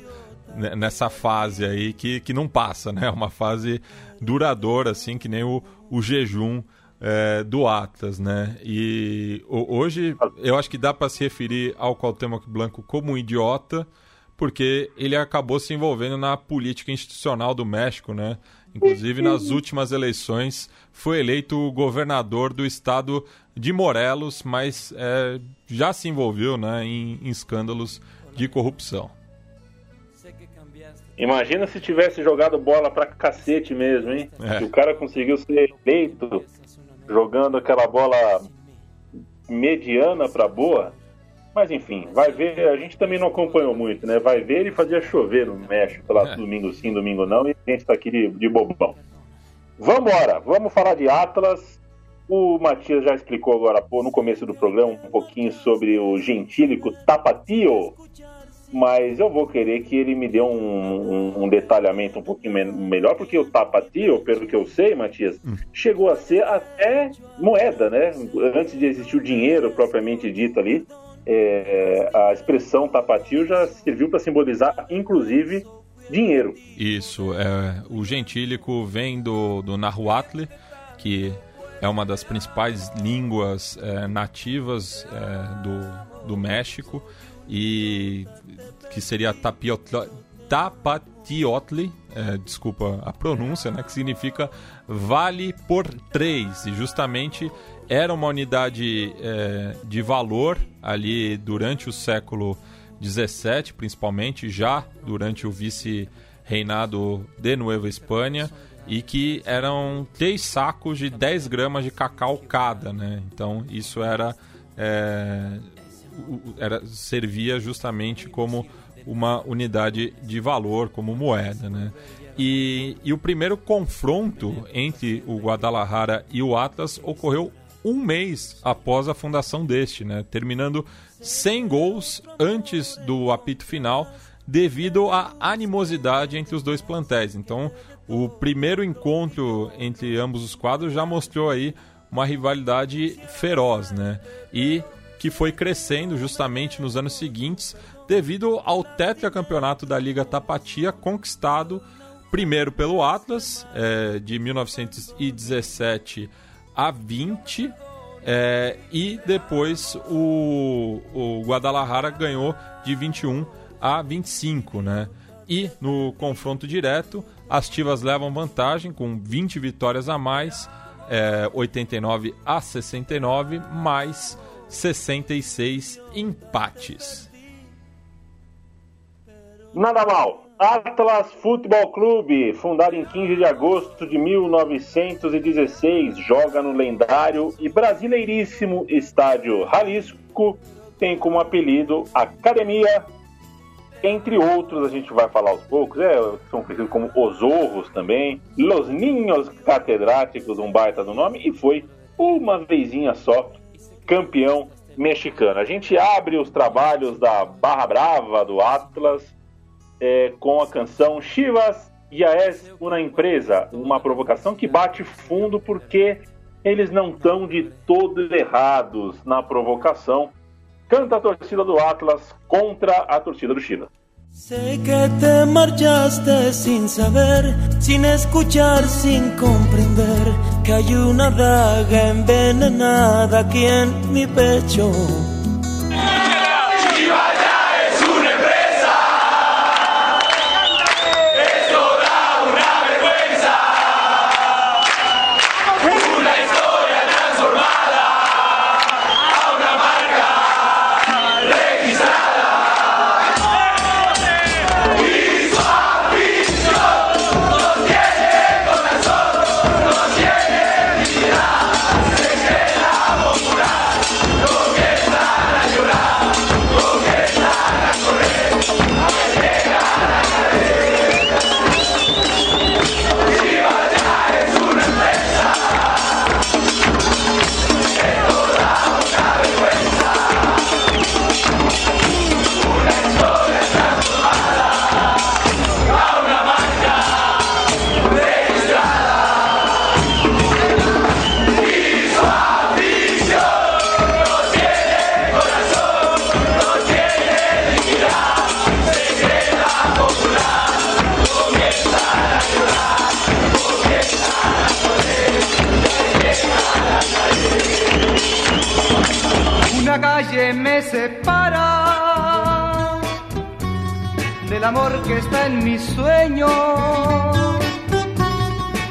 nessa fase aí que, que não passa, né? Uma fase duradoura, assim, que nem o, o jejum é, do Atlas, né? E hoje eu acho que dá para se referir ao Cuauhtémoc Blanco como um idiota, porque ele acabou se envolvendo na política institucional do México, né? Inclusive, nas últimas eleições, foi eleito governador do estado de Morelos, mas é, já se envolveu né, em, em escândalos de corrupção. Imagina se tivesse jogado bola pra cacete mesmo, hein? É. o cara conseguiu ser eleito jogando aquela bola mediana pra boa. Mas enfim, vai ver, a gente também não acompanhou muito, né? Vai ver ele fazia chover no México lá é. domingo sim, domingo não, e a gente tá aqui de, de bobão. Vambora, vamos falar de Atlas. O Matias já explicou agora pô, no começo do programa um pouquinho sobre o gentílico Tapatio, mas eu vou querer que ele me dê um, um, um detalhamento um pouquinho me melhor, porque o Tapatio, pelo que eu sei, Matias, hum. chegou a ser até moeda, né? Antes de existir o dinheiro propriamente dito ali, é, a expressão tapatio já serviu para simbolizar, inclusive, dinheiro. Isso, é, o gentílico vem do, do Nahuatl, que é uma das principais línguas é, nativas é, do, do México e que seria tapatiotli, é, desculpa a pronúncia, né, que significa vale por três e justamente era uma unidade é, de valor ali durante o século XVII, principalmente, já durante o vice-reinado de Nueva Espanha, e que eram três sacos de 10 gramas de cacau cada, né? Então isso era, é, era servia justamente como uma unidade de valor, como moeda, né? E, e o primeiro confronto entre o Guadalajara e o Atlas ocorreu um mês após a fundação deste, né? terminando 100 gols antes do apito final, devido à animosidade entre os dois plantéis. Então, o primeiro encontro entre ambos os quadros já mostrou aí uma rivalidade feroz, né? E que foi crescendo justamente nos anos seguintes devido ao tetracampeonato da Liga Tapatia conquistado primeiro pelo Atlas é, de 1917 a 20 é, e depois o, o Guadalajara ganhou de 21 a 25, né? E no confronto direto, as Tivas levam vantagem com 20 vitórias a mais, é, 89 a 69, mais 66 empates. Nada mal. Atlas Futebol Clube, fundado em 15 de agosto de 1916, joga no lendário e brasileiríssimo estádio Jalisco, tem como apelido Academia, entre outros, a gente vai falar aos poucos, é, são conhecidos como Os Orros também, Los Ninhos Catedráticos, um baita do nome, e foi uma vezinha só campeão mexicano. A gente abre os trabalhos da Barra Brava do Atlas é, com a canção Chivas ya es uma empresa, uma provocação que bate fundo porque eles não estão de todo errados na provocação. Canta a torcida do Atlas contra a torcida do Chivas. Sé que te marchaste sin saber, sin escuchar, sin comprender que hay una daga envenenada aquí en mi pecho. Amor que está en mi sueño.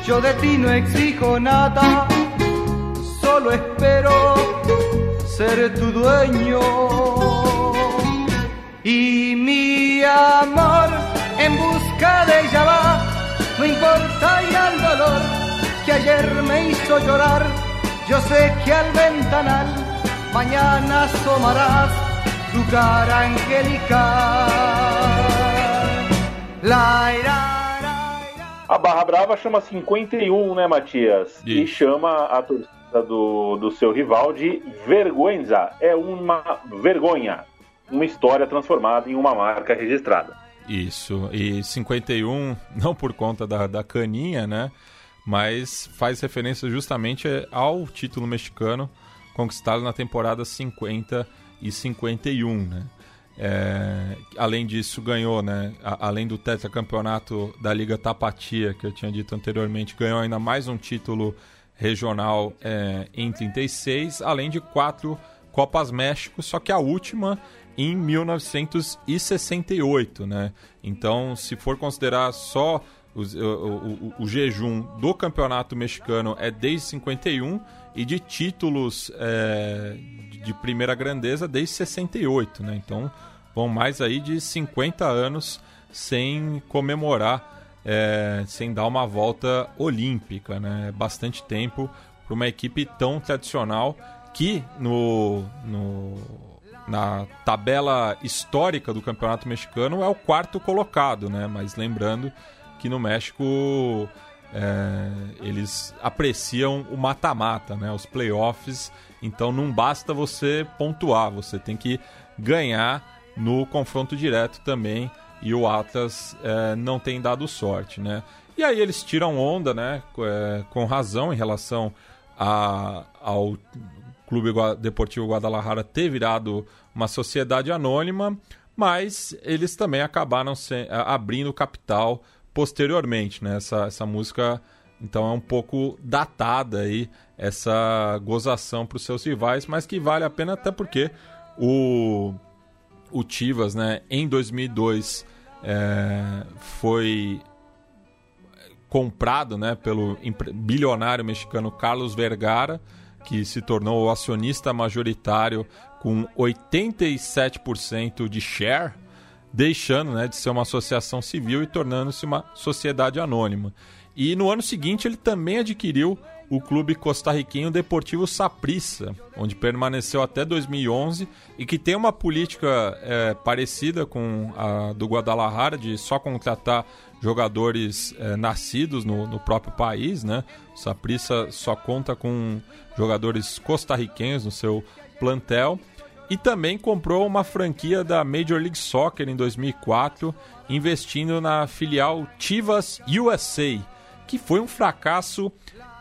Yo de ti no exijo nada, solo espero ser tu dueño. Y mi amor en busca de ella va, no importa ya el dolor que ayer me hizo llorar. Yo sé que al ventanal mañana asomarás tu cara angelical. A Barra Brava chama 51, né, Matias? E Isso. chama a torcida do, do seu rival de vergüenza. É uma vergonha. Uma história transformada em uma marca registrada. Isso, e 51, não por conta da, da caninha, né? Mas faz referência justamente ao título mexicano conquistado na temporada 50 e 51, né? É, além disso, ganhou, né? a- além do tetracampeonato da Liga Tapatia, que eu tinha dito anteriormente, ganhou ainda mais um título regional é, em 36, além de quatro Copas México, só que a última em 1968, né? Então, se for considerar só o, o- o- o jejum do campeonato mexicano é desde 51 e de títulos é, de- primeira grandeza desde 68, né? Então, vão mais aí de 50 anos sem comemorar, é, sem dar uma volta olímpica, né? É Bastante tempo para uma equipe tão tradicional que no, no na tabela histórica do Campeonato Mexicano é o quarto colocado, né? Mas lembrando que no México é, eles apreciam o mata-mata, né? Os playoffs. Então não basta você pontuar, você tem que ganhar no confronto direto também. E o Atlas é, não tem dado sorte, né? E aí eles tiram onda, né? É, com razão em relação a, ao Clube Deportivo Guadalajara ter virado uma sociedade anônima, mas eles também acabaram se, abrindo capital posteriormente, né? Essa, essa música, então, é um pouco datada aí, essa gozação para os seus rivais, mas que vale a pena até porque o, o Tivas, né, em 2002, é, foi comprado né, pelo bilionário mexicano Carlos Vergara, que se tornou o acionista majoritário com 87% de share deixando né, de ser uma associação civil e tornando-se uma sociedade anônima. E no ano seguinte ele também adquiriu o clube costarriquenho Deportivo Saprissa, onde permaneceu até 2011 e que tem uma política é, parecida com a do Guadalajara de só contratar jogadores é, nascidos no, no, próprio país, né? O Saprissa só conta com jogadores costarriquenhos no seu plantel e também comprou uma franquia da Major League Soccer em 2004, investindo na filial Chivas USA, que foi um fracasso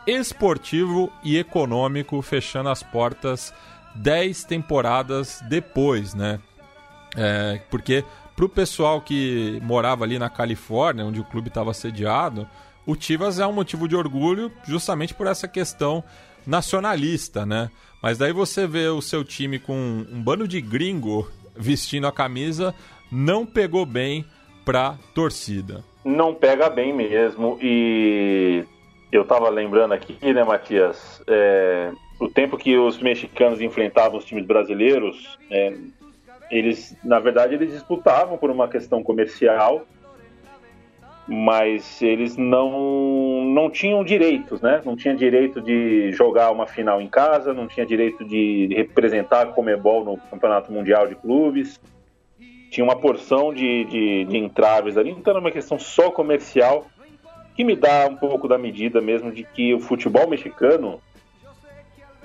esportivo e econômico, fechando as portas 10 temporadas depois, né? É, porque para o pessoal que morava ali na Califórnia, onde o clube estava sediado, o Chivas é um motivo de orgulho justamente por essa questão nacionalista, né? Mas daí você vê o seu time com um bando de gringo vestindo a camisa, não pegou bem pra torcida. Não pega bem mesmo. E eu tava lembrando aqui, né, Matias? É, o tempo que os mexicanos enfrentavam os times brasileiros, é, eles, na verdade, eles disputavam por uma questão comercial mas eles não não tinham direitos, né? Não tinha direito de jogar uma final em casa, não tinha direito de representar a Comebol no Campeonato Mundial de Clubes. Tinha uma porção de, de, de entraves ali, então era uma questão só comercial que me dá um pouco da medida mesmo de que o futebol mexicano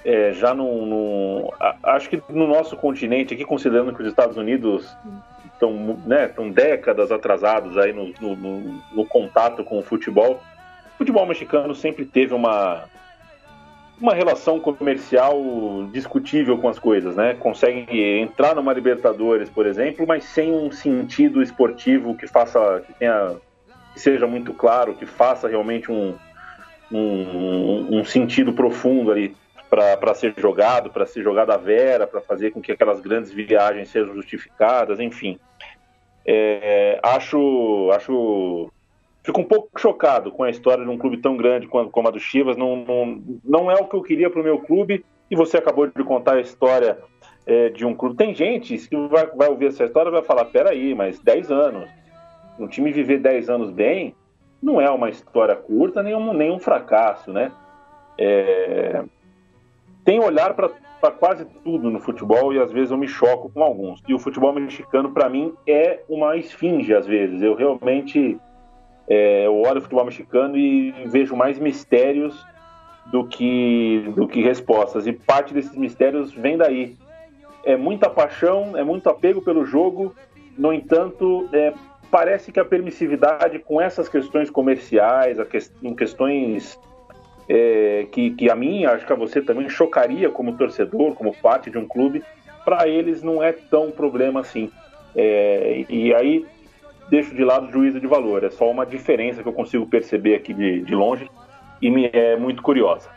é, já não, acho que no nosso continente aqui, considerando que os Estados Unidos estão né, tão décadas atrasados aí no, no, no, contato com o futebol. O futebol mexicano sempre teve uma, uma relação comercial discutível com as coisas, né? Consegue entrar numa Libertadores, por exemplo, mas sem um sentido esportivo que faça, que tenha, que seja muito claro, que faça realmente um, um, um sentido profundo ali para ser jogado, para ser jogado à vera, para fazer com que aquelas grandes viagens sejam justificadas, enfim. É, acho, acho, fico um pouco chocado com a história de um clube tão grande como a do Chivas. Não, não, não é o que eu queria para o meu clube. E você acabou de contar a história é, de um clube. Tem gente que vai, vai ouvir essa história e vai falar: peraí, mas 10 anos. Um time viver 10 anos bem não é uma história curta, nem um, nem um fracasso, né? É, tem olhar para quase tudo no futebol e às vezes eu me choco com alguns. E o futebol mexicano, para mim, é uma esfinge às vezes. Eu realmente é, eu olho o futebol mexicano e vejo mais mistérios do que, do que respostas. E parte desses mistérios vem daí. É muita paixão, é muito apego pelo jogo, no entanto, é, parece que a permissividade com essas questões comerciais, a que, questões é, que, que a mim, acho que a você também chocaria como torcedor, como parte de um clube, para eles não é tão problema assim. É, e aí deixo de lado o juízo de valor, é só uma diferença que eu consigo perceber aqui de, de longe e me é muito curiosa.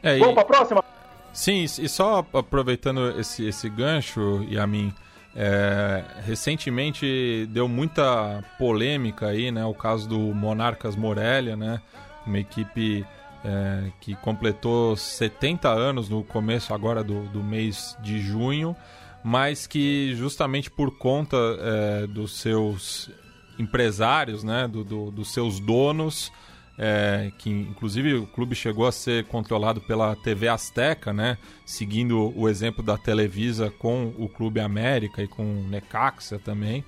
É, Vamos e... para a próxima? Sim, e só aproveitando esse, esse gancho, Yamin, é, recentemente deu muita polêmica aí, né? O caso do Monarcas Morelia, né? Uma equipe é, que completou 70 anos no começo agora do, do mês de junho, mas que justamente por conta é, dos seus empresários, né, do, do dos seus donos, é, que inclusive o clube chegou a ser controlado pela TV Azteca, né, seguindo o exemplo da Televisa com o Clube América e com o Necaxa também.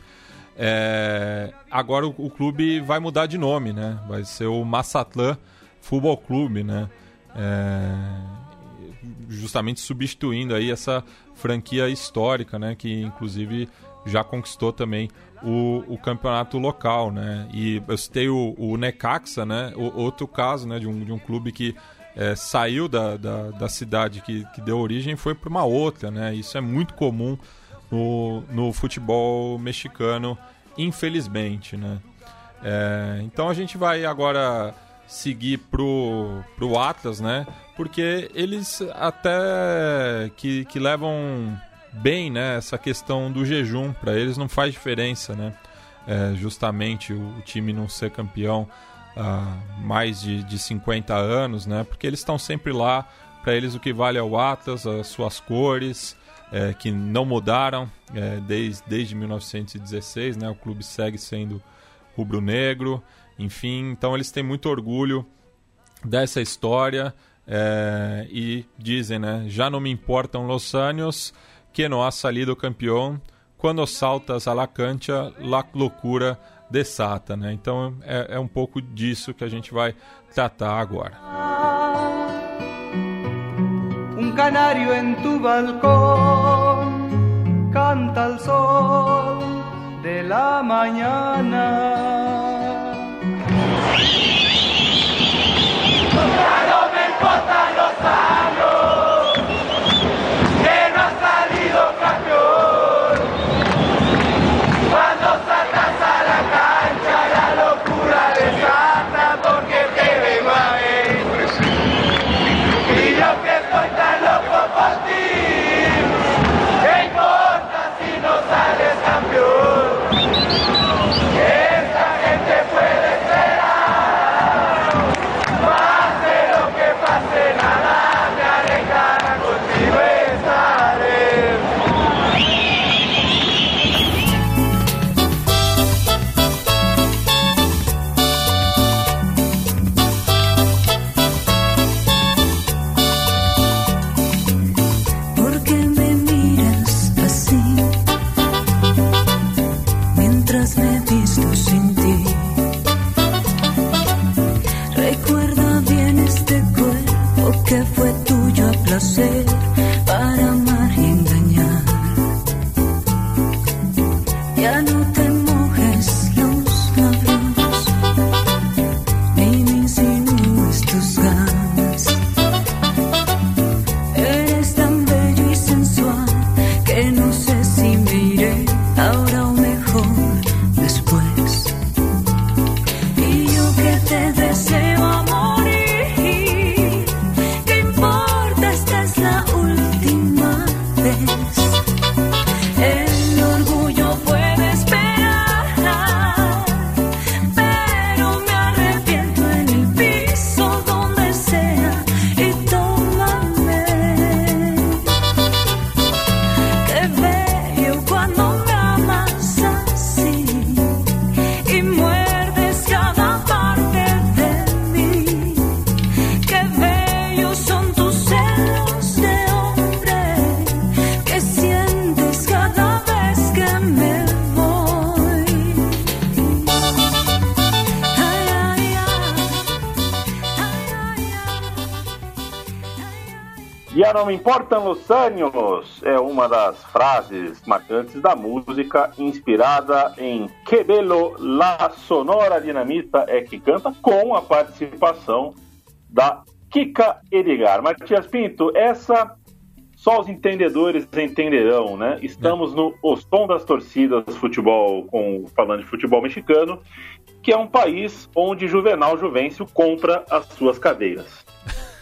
É, agora o, o, clube vai mudar de nome, né? Vai ser o Massatlan Futebol Clube, né? É, justamente substituindo aí essa franquia histórica, né? Que inclusive já conquistou também o, o campeonato local, né? E eu citei o, o Necaxa, né? O, outro caso, né? De um, de um clube que é, saiu da, da, da, cidade que, que deu origem e foi para uma outra, né? Isso é muito comum no, no futebol mexicano, infelizmente, né? É, então a gente vai agora seguir pro, pro Atlas, né? Porque eles até que, que levam bem, né? Essa questão do jejum para eles não faz diferença, né? É, justamente o, o, time não ser campeão há mais de, de 50 anos, né? Porque eles estão sempre lá. Para eles o que vale é o Atlas, as suas cores, é, que não mudaram é, desde, desde 1916, né? O clube segue sendo rubro-negro, enfim. Então eles têm muito orgulho dessa história é, e dizem, né? Já não me importam los anos que não ha salido campeão quando saltas a la cancha, la loucura desata, né? Então é, é um pouco disso que a gente vai tratar agora. Um canário em tu balcão canta al sol de la mañana. Não me importam os anos é uma das frases marcantes da música inspirada em Quebelo La Sonora Dinamita é que canta com a participação da Kika Edgar. Matias Pinto, essa só os entendedores entenderão, né? Estamos no O Som das Torcidas Futebol, com, falando de futebol mexicano, que é um país onde Juvenal Juvencio compra as suas cadeiras.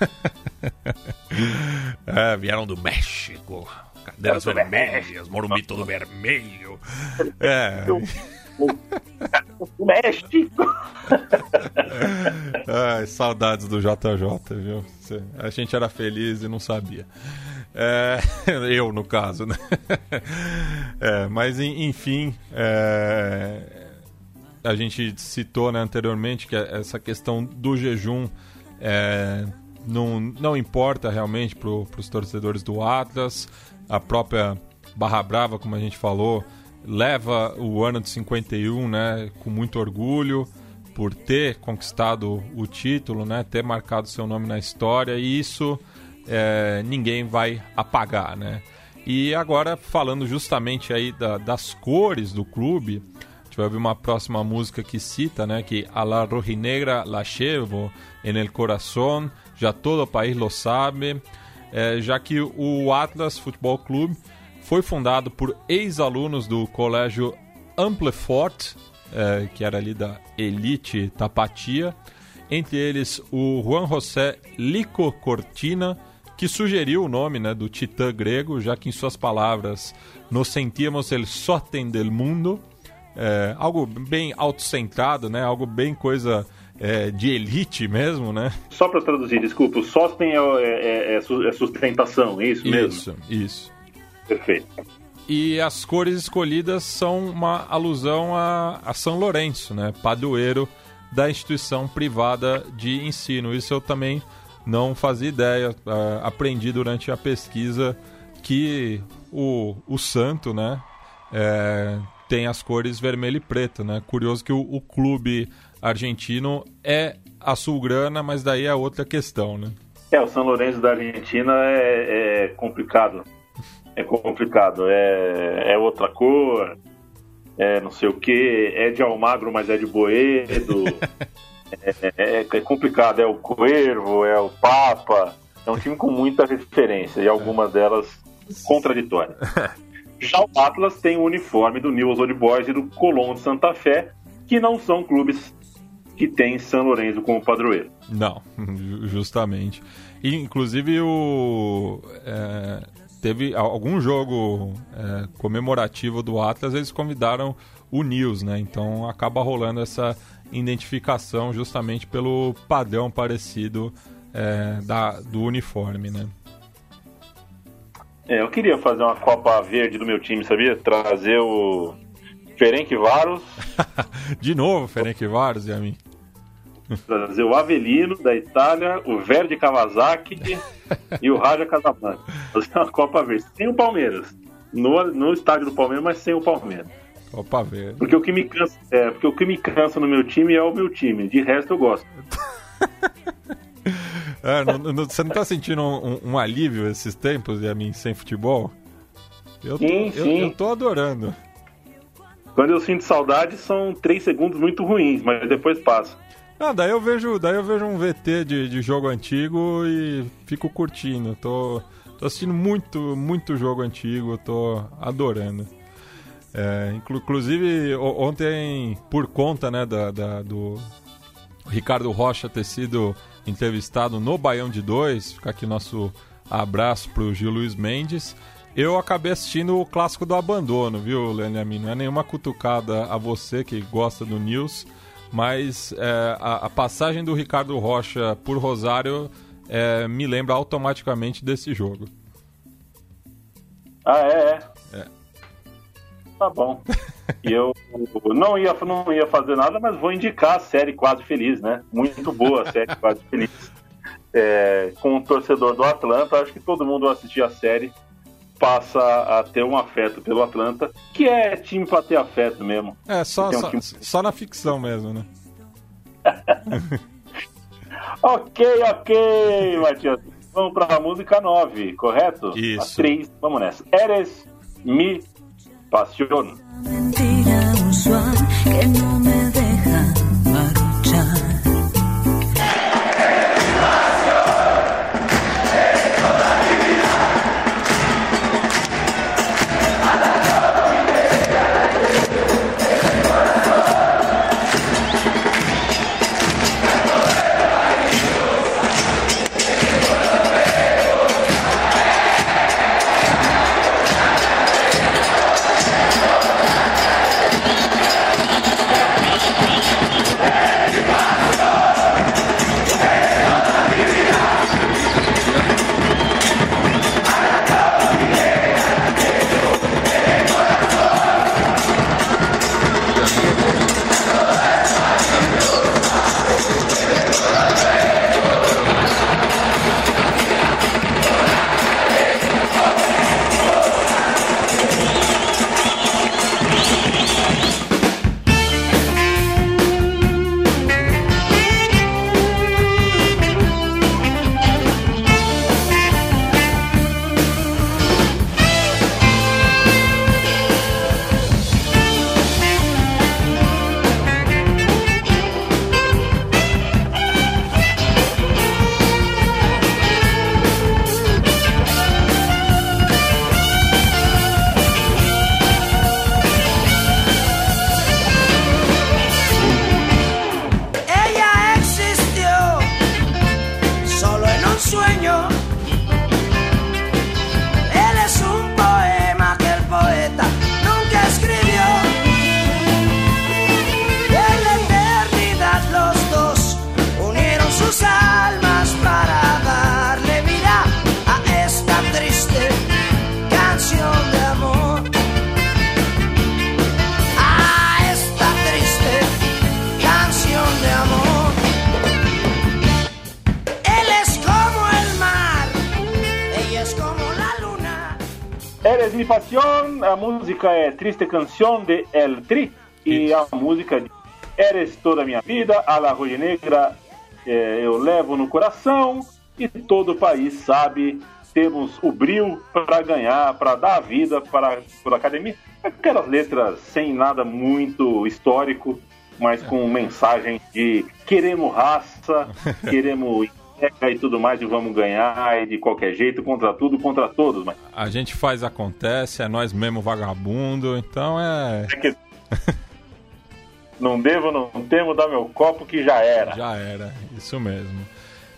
é, vieram do México. Cadeiras vermelhas, Morumbi todo vermelho. É. O México. Ai, saudades do JJ, viu? A gente era feliz e não sabia. É, eu, no caso, né? É, mas, enfim, é, a gente citou né, anteriormente que essa questão do jejum é, não, não importa realmente para os torcedores do Atlas. A própria Barra Brava, como a gente falou, leva o ano de 51 né, com muito orgulho. por ter conquistado o título, né? Ter marcado seu nome na história e isso é, ninguém vai apagar, né? E agora falando justamente aí da, das cores do clube, a gente vai ouvir uma próxima música que cita, né? Que a la rojinegra la llevo en el corazón, já todo o país lo sabe, é, já que o Atlas Futebol Clube foi fundado por ex-alunos do colégio Amplefort, é, que era ali da elite tapatia, entre eles o Juan José Lico Cortina, que sugeriu o nome né, do titã grego, já que em suas palavras nos sentíamos el sortem del mundo, é, algo bem autocentrado, né, algo bem coisa é, de elite mesmo, né? Só para traduzir, desculpa, o sósten é, é, é, é sustentação, é isso mesmo? Isso, isso. Perfeito. E as cores escolhidas são uma alusão a, a São Lourenço, né? Padroeiro da instituição privada de ensino. Isso eu também não fazia ideia. Uh, aprendi durante a pesquisa que o, o santo, né? É, tem as cores vermelho e preto, né? Curioso que o, o clube argentino é azulgrana, mas daí é outra questão, né? É, o São Lourenço da Argentina é, é complicado. É complicado. É, é outra cor, é não sei o que, é de Almagro, mas é de Boedo. é, é, é, complicado. É o Cuervo, é o Papa. É um time com muita referência e algumas delas contraditórias. Já o Atlas tem o uniforme do Newell's Old Boys e do Colón de Santa Fé, que não são clubes que tem São Lourenço como padroeiro. Não, justamente. E, inclusive o é, teve algum jogo é, comemorativo do Atlas, eles convidaram o News, né? Então acaba rolando essa identificação justamente pelo padrão parecido é, da, do uniforme, né? É, eu queria fazer uma Copa Verde do meu time, sabia? Trazer o Ferenc Varos. De novo, Ferenc Varos e a mim. Trazer o Avelino da Itália, o Verde Kawasaki e o Raja Casablanca. Fazer uma Copa Verde. Sem o Palmeiras. No, no estádio do Palmeiras, mas sem o Palmeiras. Copa Verde. Porque o que me cansa, é, porque o que me cansa no meu time é o meu time. De resto eu gosto. é, não, não, você não tá sentindo um, um, alívio esses tempos, a mim, sem futebol? Eu, sim, eu, sim. eu tô adorando. Quando eu sinto saudade, são três segundos muito ruins, mas depois passa. Ah, daí eu vejo, daí eu vejo um VT de, de jogo antigo e fico curtindo. Tô, tô assistindo muito, muito jogo antigo, tô adorando. É, inclusive, ontem, por conta né, da, da, do Ricardo Rocha ter sido entrevistado no Baião de Dois, fica aqui nosso abraço pro Gil Luiz Mendes. Eu acabei assistindo o clássico do abandono, viu, Leniamin? Não é nenhuma cutucada a você que gosta do News, mas é, a, a, passagem do Ricardo Rocha por Rosário é, me lembra automaticamente desse jogo. Ah, é? É. é. Tá bom. E eu não ia, não ia fazer nada, mas vou indicar a série Quase Feliz, né? Muito boa a série Quase Feliz. É, com o torcedor do Atlanta, acho que todo mundo assistir a série passa a ter um afeto pelo Atlanta, que é time para ter afeto mesmo. É, só, um só, time... só, na ficção mesmo, né? ok, ok, Matias. Vamos para a música 9, correto? Isso. A 3, vamos nessa. Eres mi pasión. Mentira usual que no me Pasión, a música é Triste Canção de El Tri e a música de Eres toda minha vida, a La Rui Negra é, eu levo no coração e todo o país sabe temos o brilho para ganhar, para dar a vida para, para a academia. Aquelas letras sem nada muito histórico, mas com mensagem de queremos raça, queremos e tudo mais e vamos ganhar e de qualquer jeito, contra tudo, contra todos. Mas... A gente faz acontece, é nós mesmo vagabundo, então é. é que... não devo, não temo dar meu copo que já era. Já era, isso mesmo.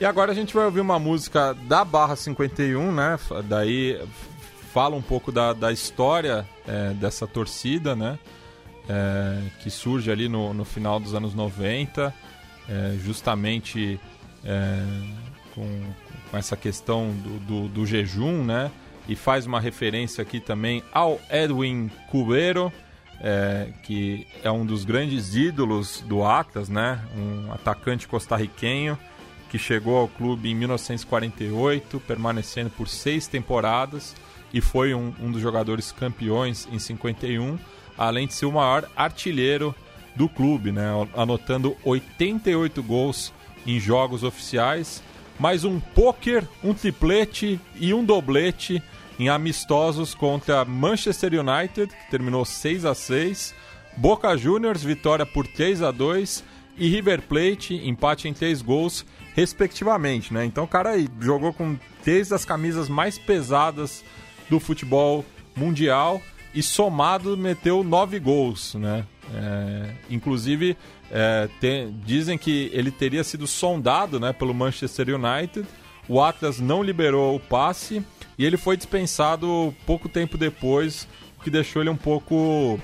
E agora a gente vai ouvir uma música da Barra 51, né? Daí fala um pouco da, da história é, dessa torcida, né? É, que surge ali no, no final dos anos 90, é, justamente é, com, com, essa questão do, do, do, jejum, né? E faz uma referência aqui também ao Edwin Cubero, é, que é um dos grandes ídolos do Atlas, né? Um atacante costarriquenho que chegou ao clube em 1948, permanecendo por seis temporadas e foi um, um dos jogadores campeões em 51, além de ser o maior artilheiro do clube, né? anotando 88 gols em jogos oficiais, mais um poker, um triplete e um doblete em amistosos contra Manchester United, que terminou 6 a 6, Boca Juniors, vitória por 3 a 2 e River Plate, empate em 3 gols respectivamente, né? Então o cara aí jogou com três das camisas mais pesadas do futebol mundial e somado meteu nove gols, né? É, inclusive é, tem, dizem que ele teria sido sondado, né, pelo Manchester United. O Atlas não liberou o passe e ele foi dispensado pouco tempo depois, o que deixou ele um pouco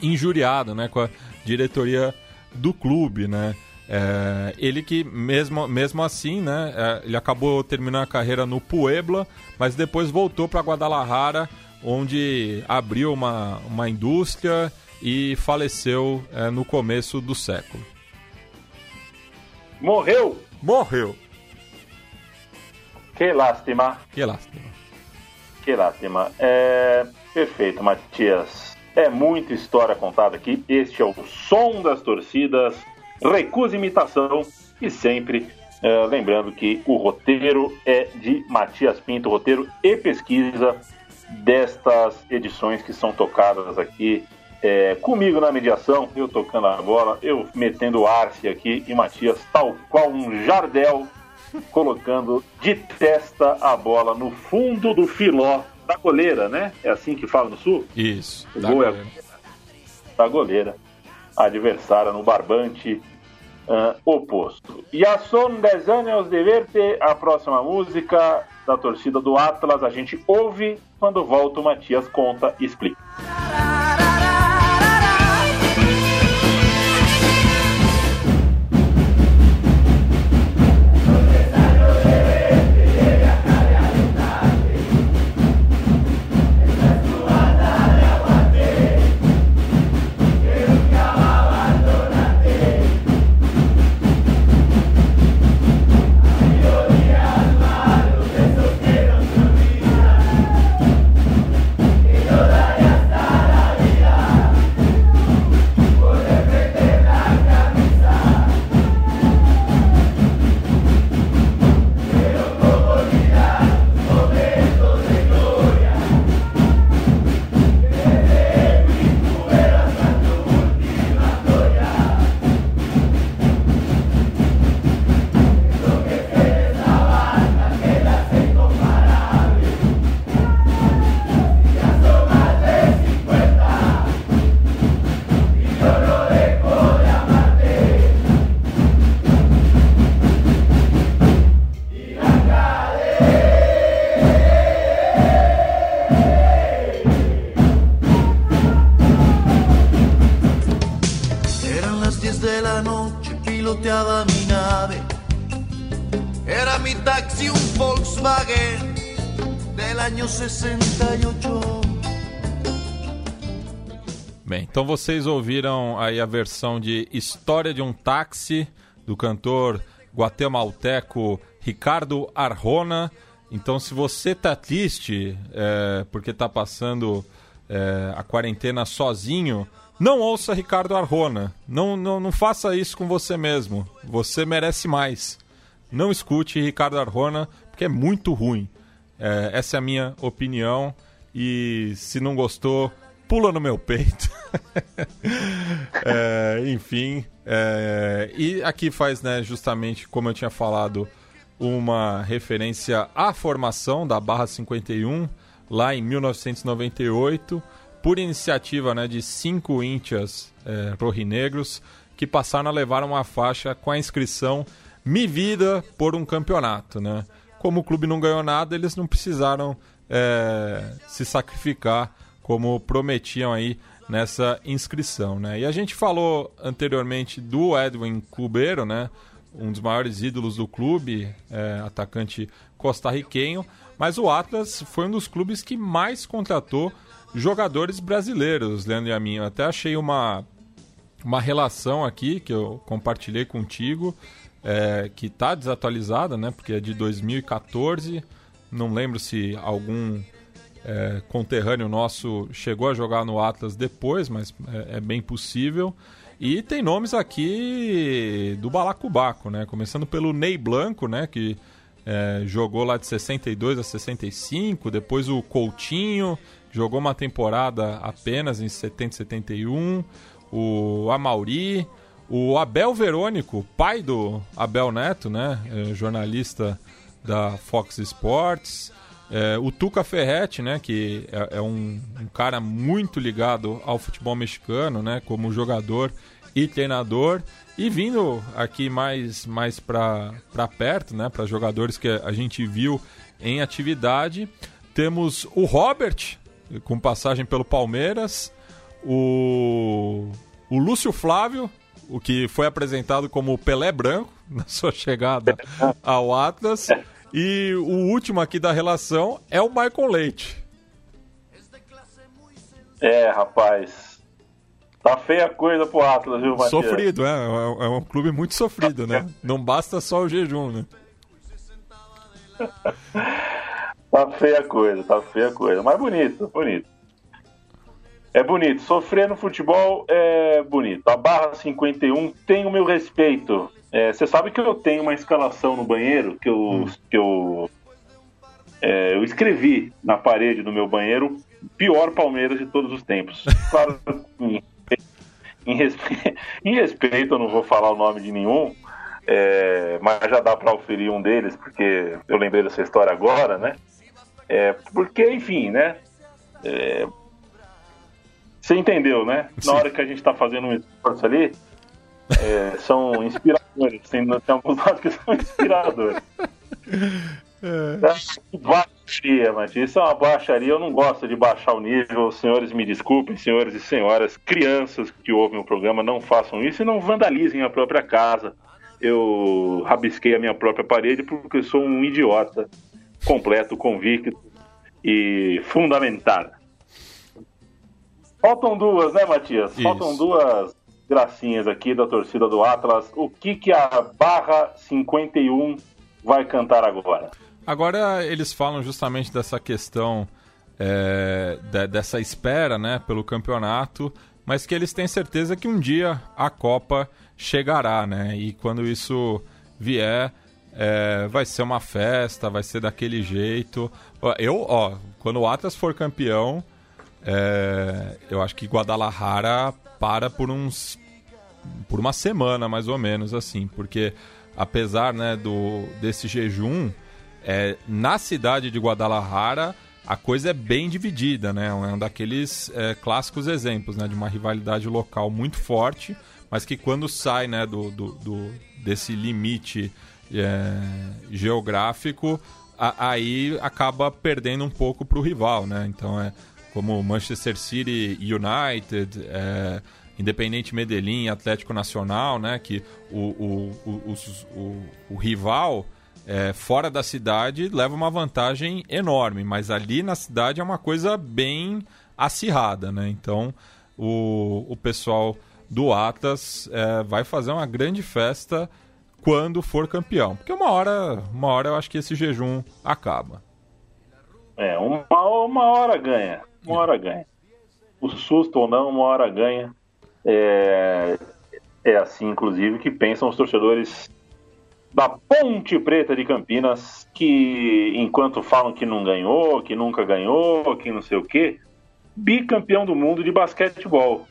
injuriado, né, com a diretoria do clube, né? É, ele que, mesmo, mesmo assim, né, é, ele acabou terminando a carreira no Puebla, mas depois voltou para Guadalajara, onde abriu uma, uma indústria e faleceu é, no começo do século. Morreu? Morreu. Que lástima. Que lástima. Que lástima. É... Perfeito, Matias. É muita história contada aqui. Este é o som das torcidas recusa imitação e sempre uh, lembrando que o roteiro é de Matias Pinto, roteiro e pesquisa destas edições que são tocadas aqui é, comigo na mediação, eu tocando a bola, eu metendo Arce aqui e Matias, tal qual um jardel, colocando de testa a bola no fundo do filó da goleira, né? É assim que fala no sul? Isso. O da gol goleira. é da goleira. Adversária no barbante uh, oposto. E a son 10 anos de verte, a próxima música da torcida do Atlas, a gente ouve quando volta o Matias conta e explica. Então vocês ouviram aí a versão de História de um Táxi do cantor guatemalteco Ricardo Arjona Então, se você tá triste é, porque tá passando é, a quarentena sozinho, não ouça Ricardo Arjona. Não, não, não faça isso com você mesmo. Você merece mais. Não escute Ricardo Arjona, porque é muito ruim. É, essa é a minha opinião. E se não gostou, pula no meu peito. é, enfim. É, e aqui faz, né, justamente como eu tinha falado, uma referência à formação da Barra 51, lá em 1998, por iniciativa né, de cinco íntias é, rojinegros que passaram a levar uma faixa com a inscrição Mi Vida por um campeonato. Né? Como o clube não ganhou nada, eles não precisaram é, se sacrificar como prometiam aí nessa inscrição, né? E a gente falou anteriormente do Edwin Cubeiro, né? Um dos maiores ídolos do clube, é, atacante costarriquenho, mas o Atlas foi um dos clubes que mais contratou jogadores brasileiros, Leandro e a mim. Eu até achei uma, uma relação aqui que eu compartilhei contigo, é, que está desatualizada, né? Porque é de 2014. Não lembro se algum é, conterrâneo nosso chegou a jogar no Atlas depois, mas é, é, bem possível. E tem nomes aqui do Balacubaco, né? Começando pelo Ney Blanco, né? Que é, jogou lá de 62 a 65. Depois o Coutinho, jogou uma temporada apenas em 70 e 71. O Amauri, o Abel Verônico, pai do Abel Neto, né? É, jornalista da Fox Sports. É, o Tuca Ferretti, né, que é, é um, um, cara muito ligado ao futebol mexicano, né, como jogador e treinador, e vindo aqui mais, mais para perto, né, para jogadores que a gente viu em atividade, temos o Robert, com passagem pelo Palmeiras, o, o Lúcio Flávio, o que foi apresentado como Pelé Branco na sua chegada ao Atlas. E o último aqui da relação é o Michael Leite. É, rapaz. Tá feia a coisa pro Atlas, viu, Matias? Sofrido, é. É um clube muito sofrido, né? Não basta só o jejum, né? tá feia a coisa, tá feia a coisa. Mas bonito, bonito. É bonito. Sofrer no futebol é bonito. A barra 51 tem o meu respeito. É, você sabe que eu tenho uma escalação no banheiro que eu, hum. que eu, é, eu escrevi na parede do meu banheiro pior Palmeiras de todos os tempos. Claro, em, em, respeito, em respeito, eu não vou falar o nome de nenhum, é, mas já dá para oferir um deles, porque eu lembrei dessa história agora, né? É, porque, enfim, né? É, você entendeu, né? Sim. Na hora que a gente está fazendo um esforço ali, é, são inspiradores. Tem, tem alguns lados que são inspiradores. É. Baixaria, mas isso é uma baixaria. Eu não gosto de baixar o nível. Senhores, me desculpem, senhores e senhoras, crianças que ouvem o programa, não façam isso e não vandalizem a própria casa. Eu rabisquei a minha própria parede porque sou um idiota completo, convicto e fundamentado. Faltam duas, né, Matias? Isso. Faltam duas gracinhas aqui da torcida do Atlas. O que, que a Barra 51 vai cantar agora? Agora eles falam justamente dessa questão é, de, dessa espera né, pelo campeonato, mas que eles têm certeza que um dia a Copa chegará, né? E quando isso vier, é, vai ser uma festa, vai ser daquele jeito. Eu, ó, quando o Atlas for campeão, é, eu acho que Guadalajara para por uns por uma semana mais ou menos assim, porque apesar né, do desse jejum, é, na cidade de Guadalajara a coisa é bem dividida, né? É um daqueles é, clássicos exemplos, né, de uma rivalidade local muito forte, mas que quando sai, né, do, do, do desse limite é, geográfico, a, aí acaba perdendo um pouco para o rival, né? Então é como Manchester City United, é, Independente Medellín, Atlético Nacional, né? Que o, o, o, o, o rival é, fora da cidade leva uma vantagem enorme, mas ali na cidade é uma coisa bem acirrada, né? Então o, o pessoal do Atlas é, vai fazer uma grande festa quando for campeão. Porque uma hora, uma hora eu acho que esse jejum acaba. É, uma, uma hora ganha. Uma hora ganha. O susto ou não, uma hora ganha. É, é assim, inclusive, que pensam os torcedores da Ponte Preta de Campinas, que enquanto falam que não ganhou, que nunca ganhou, que não sei o quê, bicampeão do mundo de basquetebol.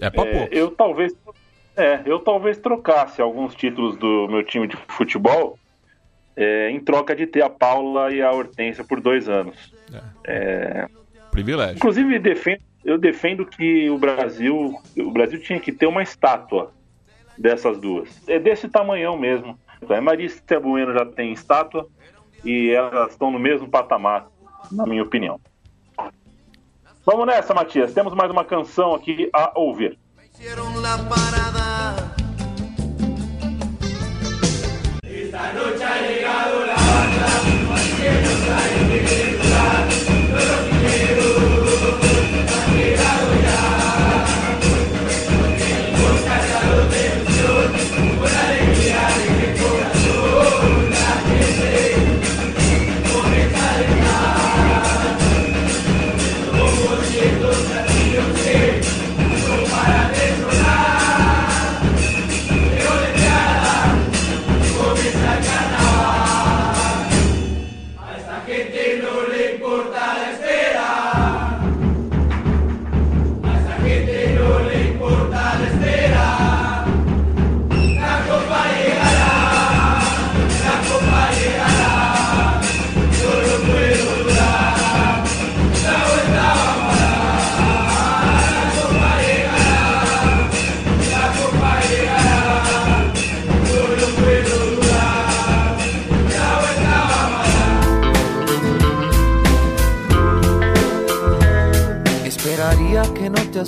É pra é, Eu talvez é, eu talvez trocasse alguns títulos do meu time de futebol é, em troca de ter a Paula e a Hortência por dois anos. É. Privilégio. Inclusive, defendo, eu defendo que o Brasil, o Brasil tinha que ter uma estátua dessas duas. É desse tamanhão mesmo. A Marista Bueno já tem estátua e elas estão no mesmo patamar, na minha opinião. Vamos nessa, Matias. Temos mais uma canção aqui a ouvir. Esta noche ha llegado la banda,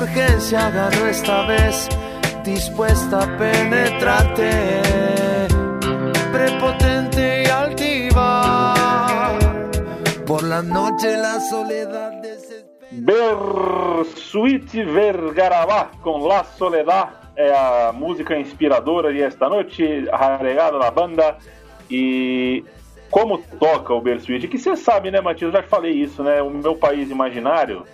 urgencia ganó esta vez, dispuesta a penetrarte, prepotente y altiva. Por la noche la soledad Bersuit Vergarabá com La Soledad é a música inspiradora de esta noite, arregada da banda. E como toca o Bersuit, que você sabe, né, Matias? Eu já falei isso, né? O meu país imaginário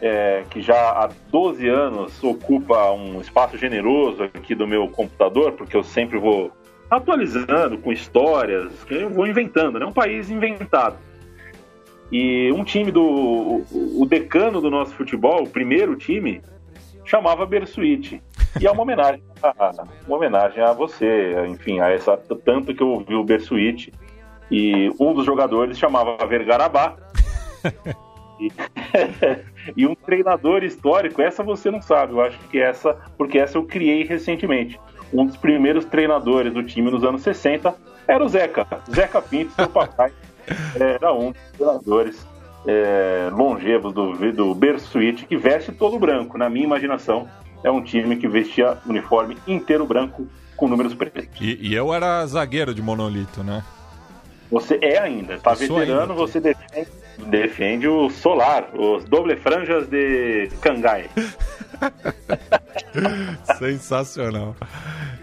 é, que já há 12 anos ocupa um espaço generoso aqui do meu computador, porque eu sempre vou atualizando com histórias, que eu vou inventando, né? Um país inventado. E um time do. O, decano do nosso futebol, o primeiro time, chamava Bersuit. E é uma homenagem, a, uma homenagem a você, enfim, a essa tanto que eu ouvi o Bersuit. E um dos jogadores chamava Vergarabá. E, e, um treinador histórico, essa você não sabe, eu acho que essa, porque essa eu criei recentemente. Um dos primeiros treinadores do time nos anos 60 era o Zeca. Zeca Pinto, seu papai, era um dos treinadores é, longevos do, do Bersuit, que veste todo branco. Na minha imaginação, é um time que vestia uniforme inteiro branco com números pretos. E, e eu era zagueiro de monolito, né? Você é ainda, tá veterano, ainda. você defende defende o Solar, os doble franjas de Cangai. Sensacional.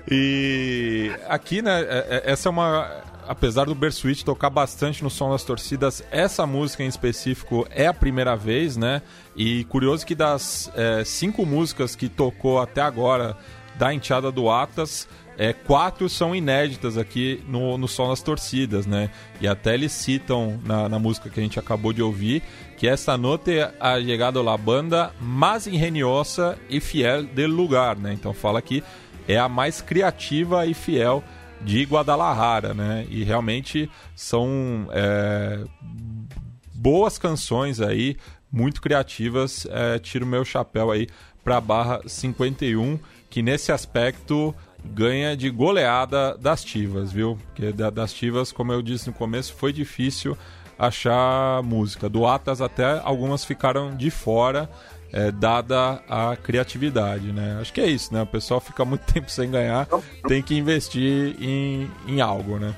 E aqui, né, é, é, essa é uma. Apesar do Bersuit tocar bastante no som das torcidas, essa música em específico é a primeira vez, né? E curioso que das é, cinco músicas que tocou até agora da enteada do Atlas, é, quatro são inéditas aqui no, no Som das Torcidas, né? E até eles citam na, na música que a gente acabou de ouvir que essa nota ha chegado la banda mais ingeniosa e fiel do lugar, né? Então fala que é a mais criativa e fiel de Guadalajara, né? E realmente são é, boas canções aí, muito criativas. É, tiro meu chapéu aí para Barra 51, que nesse aspecto ganha de goleada das Tivas, viu? Porque das Tivas, como eu disse no começo, foi difícil achar música. Do Atlas até algumas ficaram de fora, é, dada a criatividade, né? Acho que é isso, né? O pessoal fica muito tempo sem ganhar, tem que investir em, em algo, né?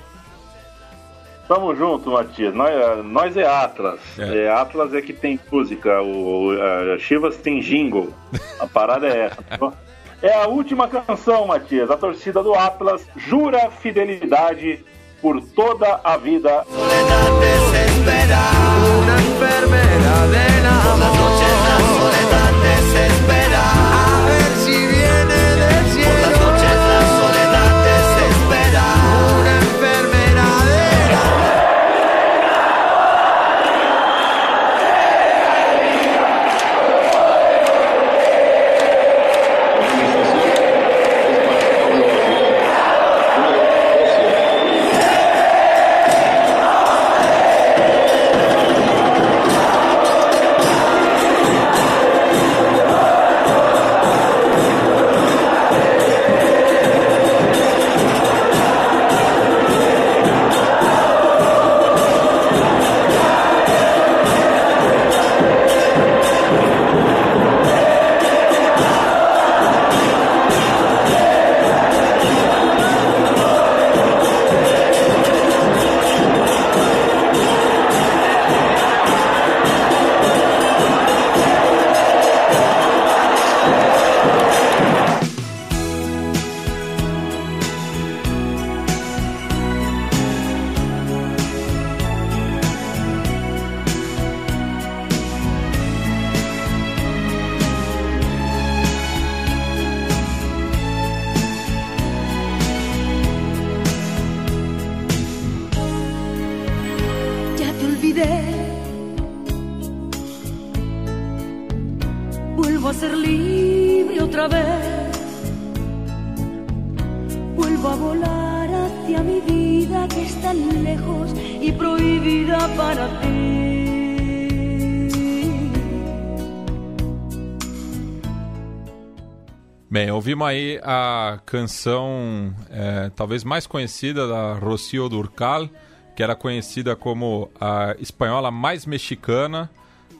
Tamo junto, Matias. Nós, nós é Atlas. É. é. Atlas é que tem música. O, a Chivas tem jingle. A parada é essa. É a última canção, Matias. A torcida do Atlas jura fidelidade por toda a vida. Soledad ouvimos aí a canção é, talvez mais conhecida da Rocío Durcal, que era conhecida como a espanhola mais mexicana.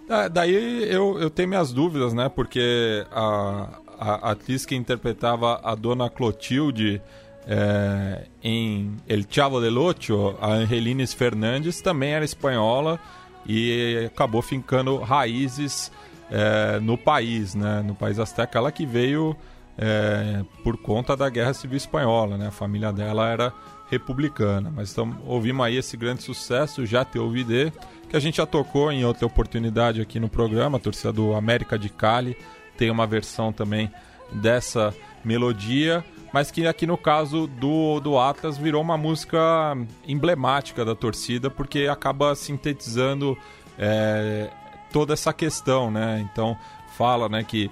Da, daí eu, eu tenho minhas dúvidas, né? Porque a, a, a atriz que interpretava a dona Clotilde é, em El Chavo del Ocho, a Angelines Fernandes, também era espanhola e acabou fincando raízes é, no país, né? No país azteca. Ela que veio é, por conta da Guerra Civil Espanhola, né? A família dela era republicana. Mas então, ouvimos aí esse grande sucesso, Já Te Ouvidê, que a gente já tocou em outra oportunidade aqui no programa, a torcida do América de Cali tem uma versão também dessa melodia, mas que aqui no caso do, do Atlas virou uma música emblemática da torcida, porque acaba sintetizando é, toda essa questão, né? Então fala né, que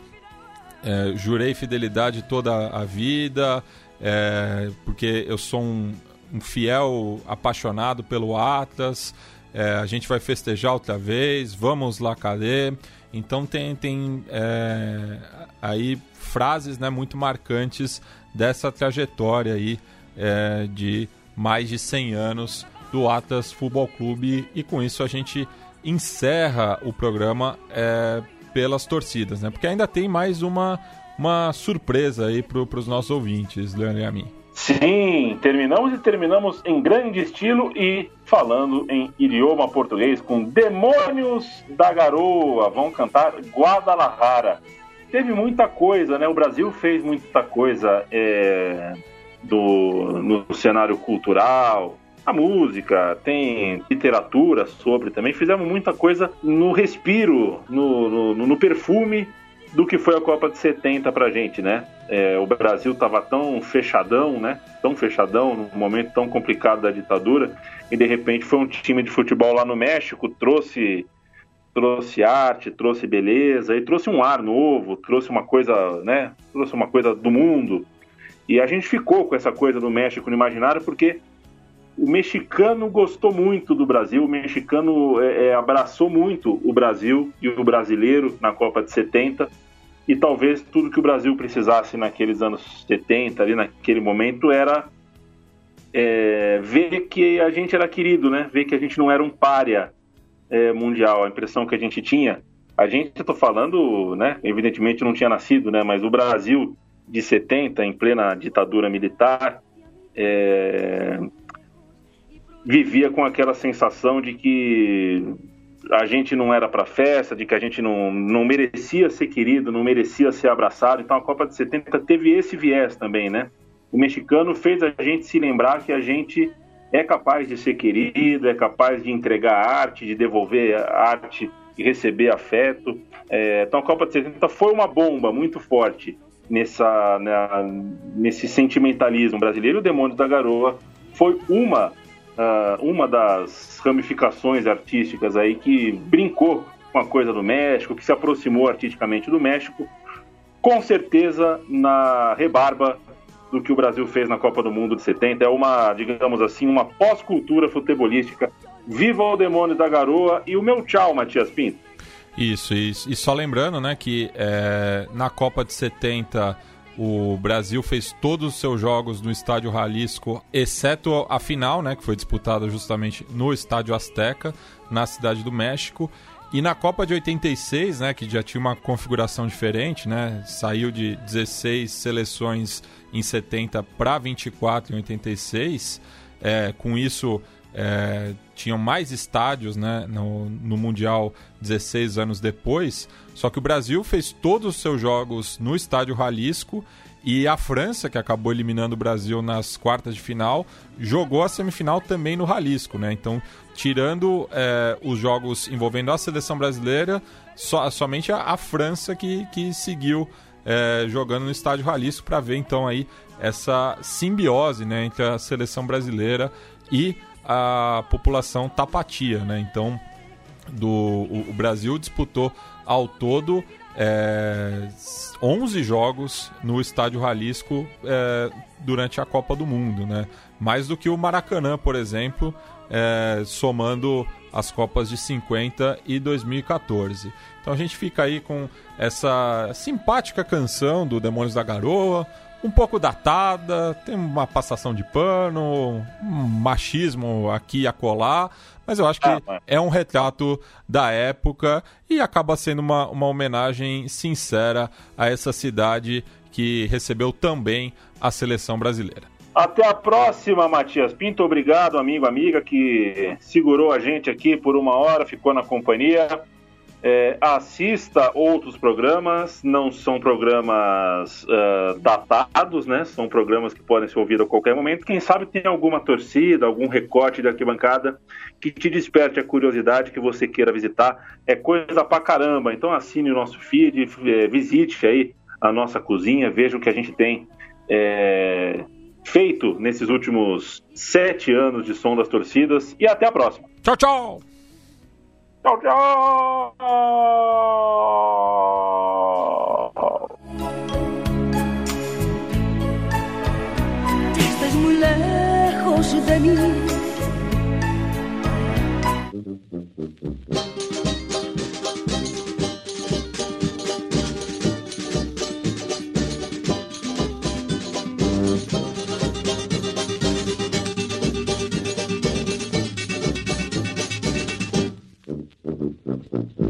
é, jurei fidelidade toda a vida, é, porque eu sou um, um, fiel apaixonado pelo Atlas. É, a gente vai festejar outra vez, vamos lá, cadê? Então tem, tem é, aí frases né, muito marcantes dessa trajetória aí é, de mais de 100 anos do Atlas Futebol Clube e com isso a gente encerra o programa é, pelas torcidas, né? Porque ainda tem mais uma, uma surpresa aí para os nossos ouvintes, Leandro e a mim. Sim, terminamos e terminamos em grande estilo e falando em idioma português com Demônios da Garoa. Vão cantar Guadalajara. Teve muita coisa, né? O Brasil fez muita coisa é, do, no cenário cultural, a música, tem literatura sobre também. Fizemos muita coisa no respiro, no, no, no perfume do que foi a Copa de 70 pra gente, né? É, o Brasil tava tão fechadão, né? Tão fechadão, num momento tão complicado da ditadura, e de repente foi um time de futebol lá no México, trouxe trouxe arte, trouxe beleza e trouxe um ar novo, trouxe uma coisa, né? Trouxe uma coisa do mundo. E a gente ficou com essa coisa do México no imaginário porque o mexicano gostou muito do Brasil, o mexicano é, é, abraçou muito o Brasil e o brasileiro na Copa de 70. e talvez tudo que o Brasil precisasse naqueles anos 70, ali naquele momento, era é, ver que a gente era querido, né? Ver que a gente não era um párea é, mundial. A impressão que a gente tinha, a gente, eu tô falando, né? Evidentemente não tinha nascido, né? Mas o Brasil de 70, em plena ditadura militar, é, vivia com aquela sensação de que a gente não era para festa, de que a gente não, não merecia ser querido, não merecia ser abraçado. Então a Copa de 70 teve esse viés também, né? O mexicano fez a gente se lembrar que a gente é capaz de ser querido, é capaz de entregar arte, de devolver arte e receber afeto. É, então a Copa de 70 foi uma bomba muito forte nessa, na, nesse sentimentalismo brasileiro. O Demônio da Garoa foi uma uh, uma das ramificações artísticas aí que brincou com a coisa do México, que se aproximou artisticamente do México, com certeza na rebarba do que o Brasil fez na Copa do Mundo de 70. É uma, digamos assim, uma pós-cultura futebolística. Viva o demônio da garoa e o meu tchau, Matias Pinto. Isso. E só lembrando, né, que é, na Copa de 70 o Brasil fez todos os seus jogos no Estádio Jalisco, exceto a final, né, que foi disputada justamente no Estádio Azteca, na cidade do México. E na Copa de 86, né, que já tinha uma configuração diferente, né, saiu de 16 seleções em 70 para 24 em 86. É, com isso, é, tinham mais estádios né, no, no Mundial 16 anos depois. Só que o Brasil fez todos os seus jogos no estádio Jalisco e a França, que acabou eliminando o Brasil nas quartas de final, jogou a semifinal também no Jalisco. Né? Então, tirando é, os jogos envolvendo a seleção brasileira, so, somente a, a, França que, que seguiu é, jogando no estádio Jalisco para ver então aí essa simbiose né, entre a seleção brasileira e a população tapatia, né? Então, do, o, o Brasil disputou ao todo é, 11 jogos no Estádio Jalisco é, durante a Copa do Mundo, né? Mais do que o Maracanã, por exemplo, é, somando as Copas de 50 e 2014. Então a gente fica aí com essa simpática canção do Demônios da Garoa, um pouco datada, tem uma passação de pano, um machismo aqui e acolá, mas eu acho que ah, é um retrato da época e acaba sendo uma, uma homenagem sincera a essa cidade que recebeu também a seleção brasileira. Até a próxima, Matias Pinto. Obrigado, amigo, amiga, que segurou a gente aqui por uma hora, ficou na companhia. É, assista outros programas, não são programas uh, datados, né? São programas que podem ser ouvidos a qualquer momento. Quem sabe tem alguma torcida, algum recorte de arquibancada que te desperte a curiosidade que você queira visitar. É coisa pra caramba. Então assine o nosso feed, é, visite aí a nossa cozinha, veja o que a gente tem é, feito nesses últimos sete anos de som das torcidas. E até a próxima. Tchau, tchau! Tchau, tchau! Estás muy lejos Mm-hmm.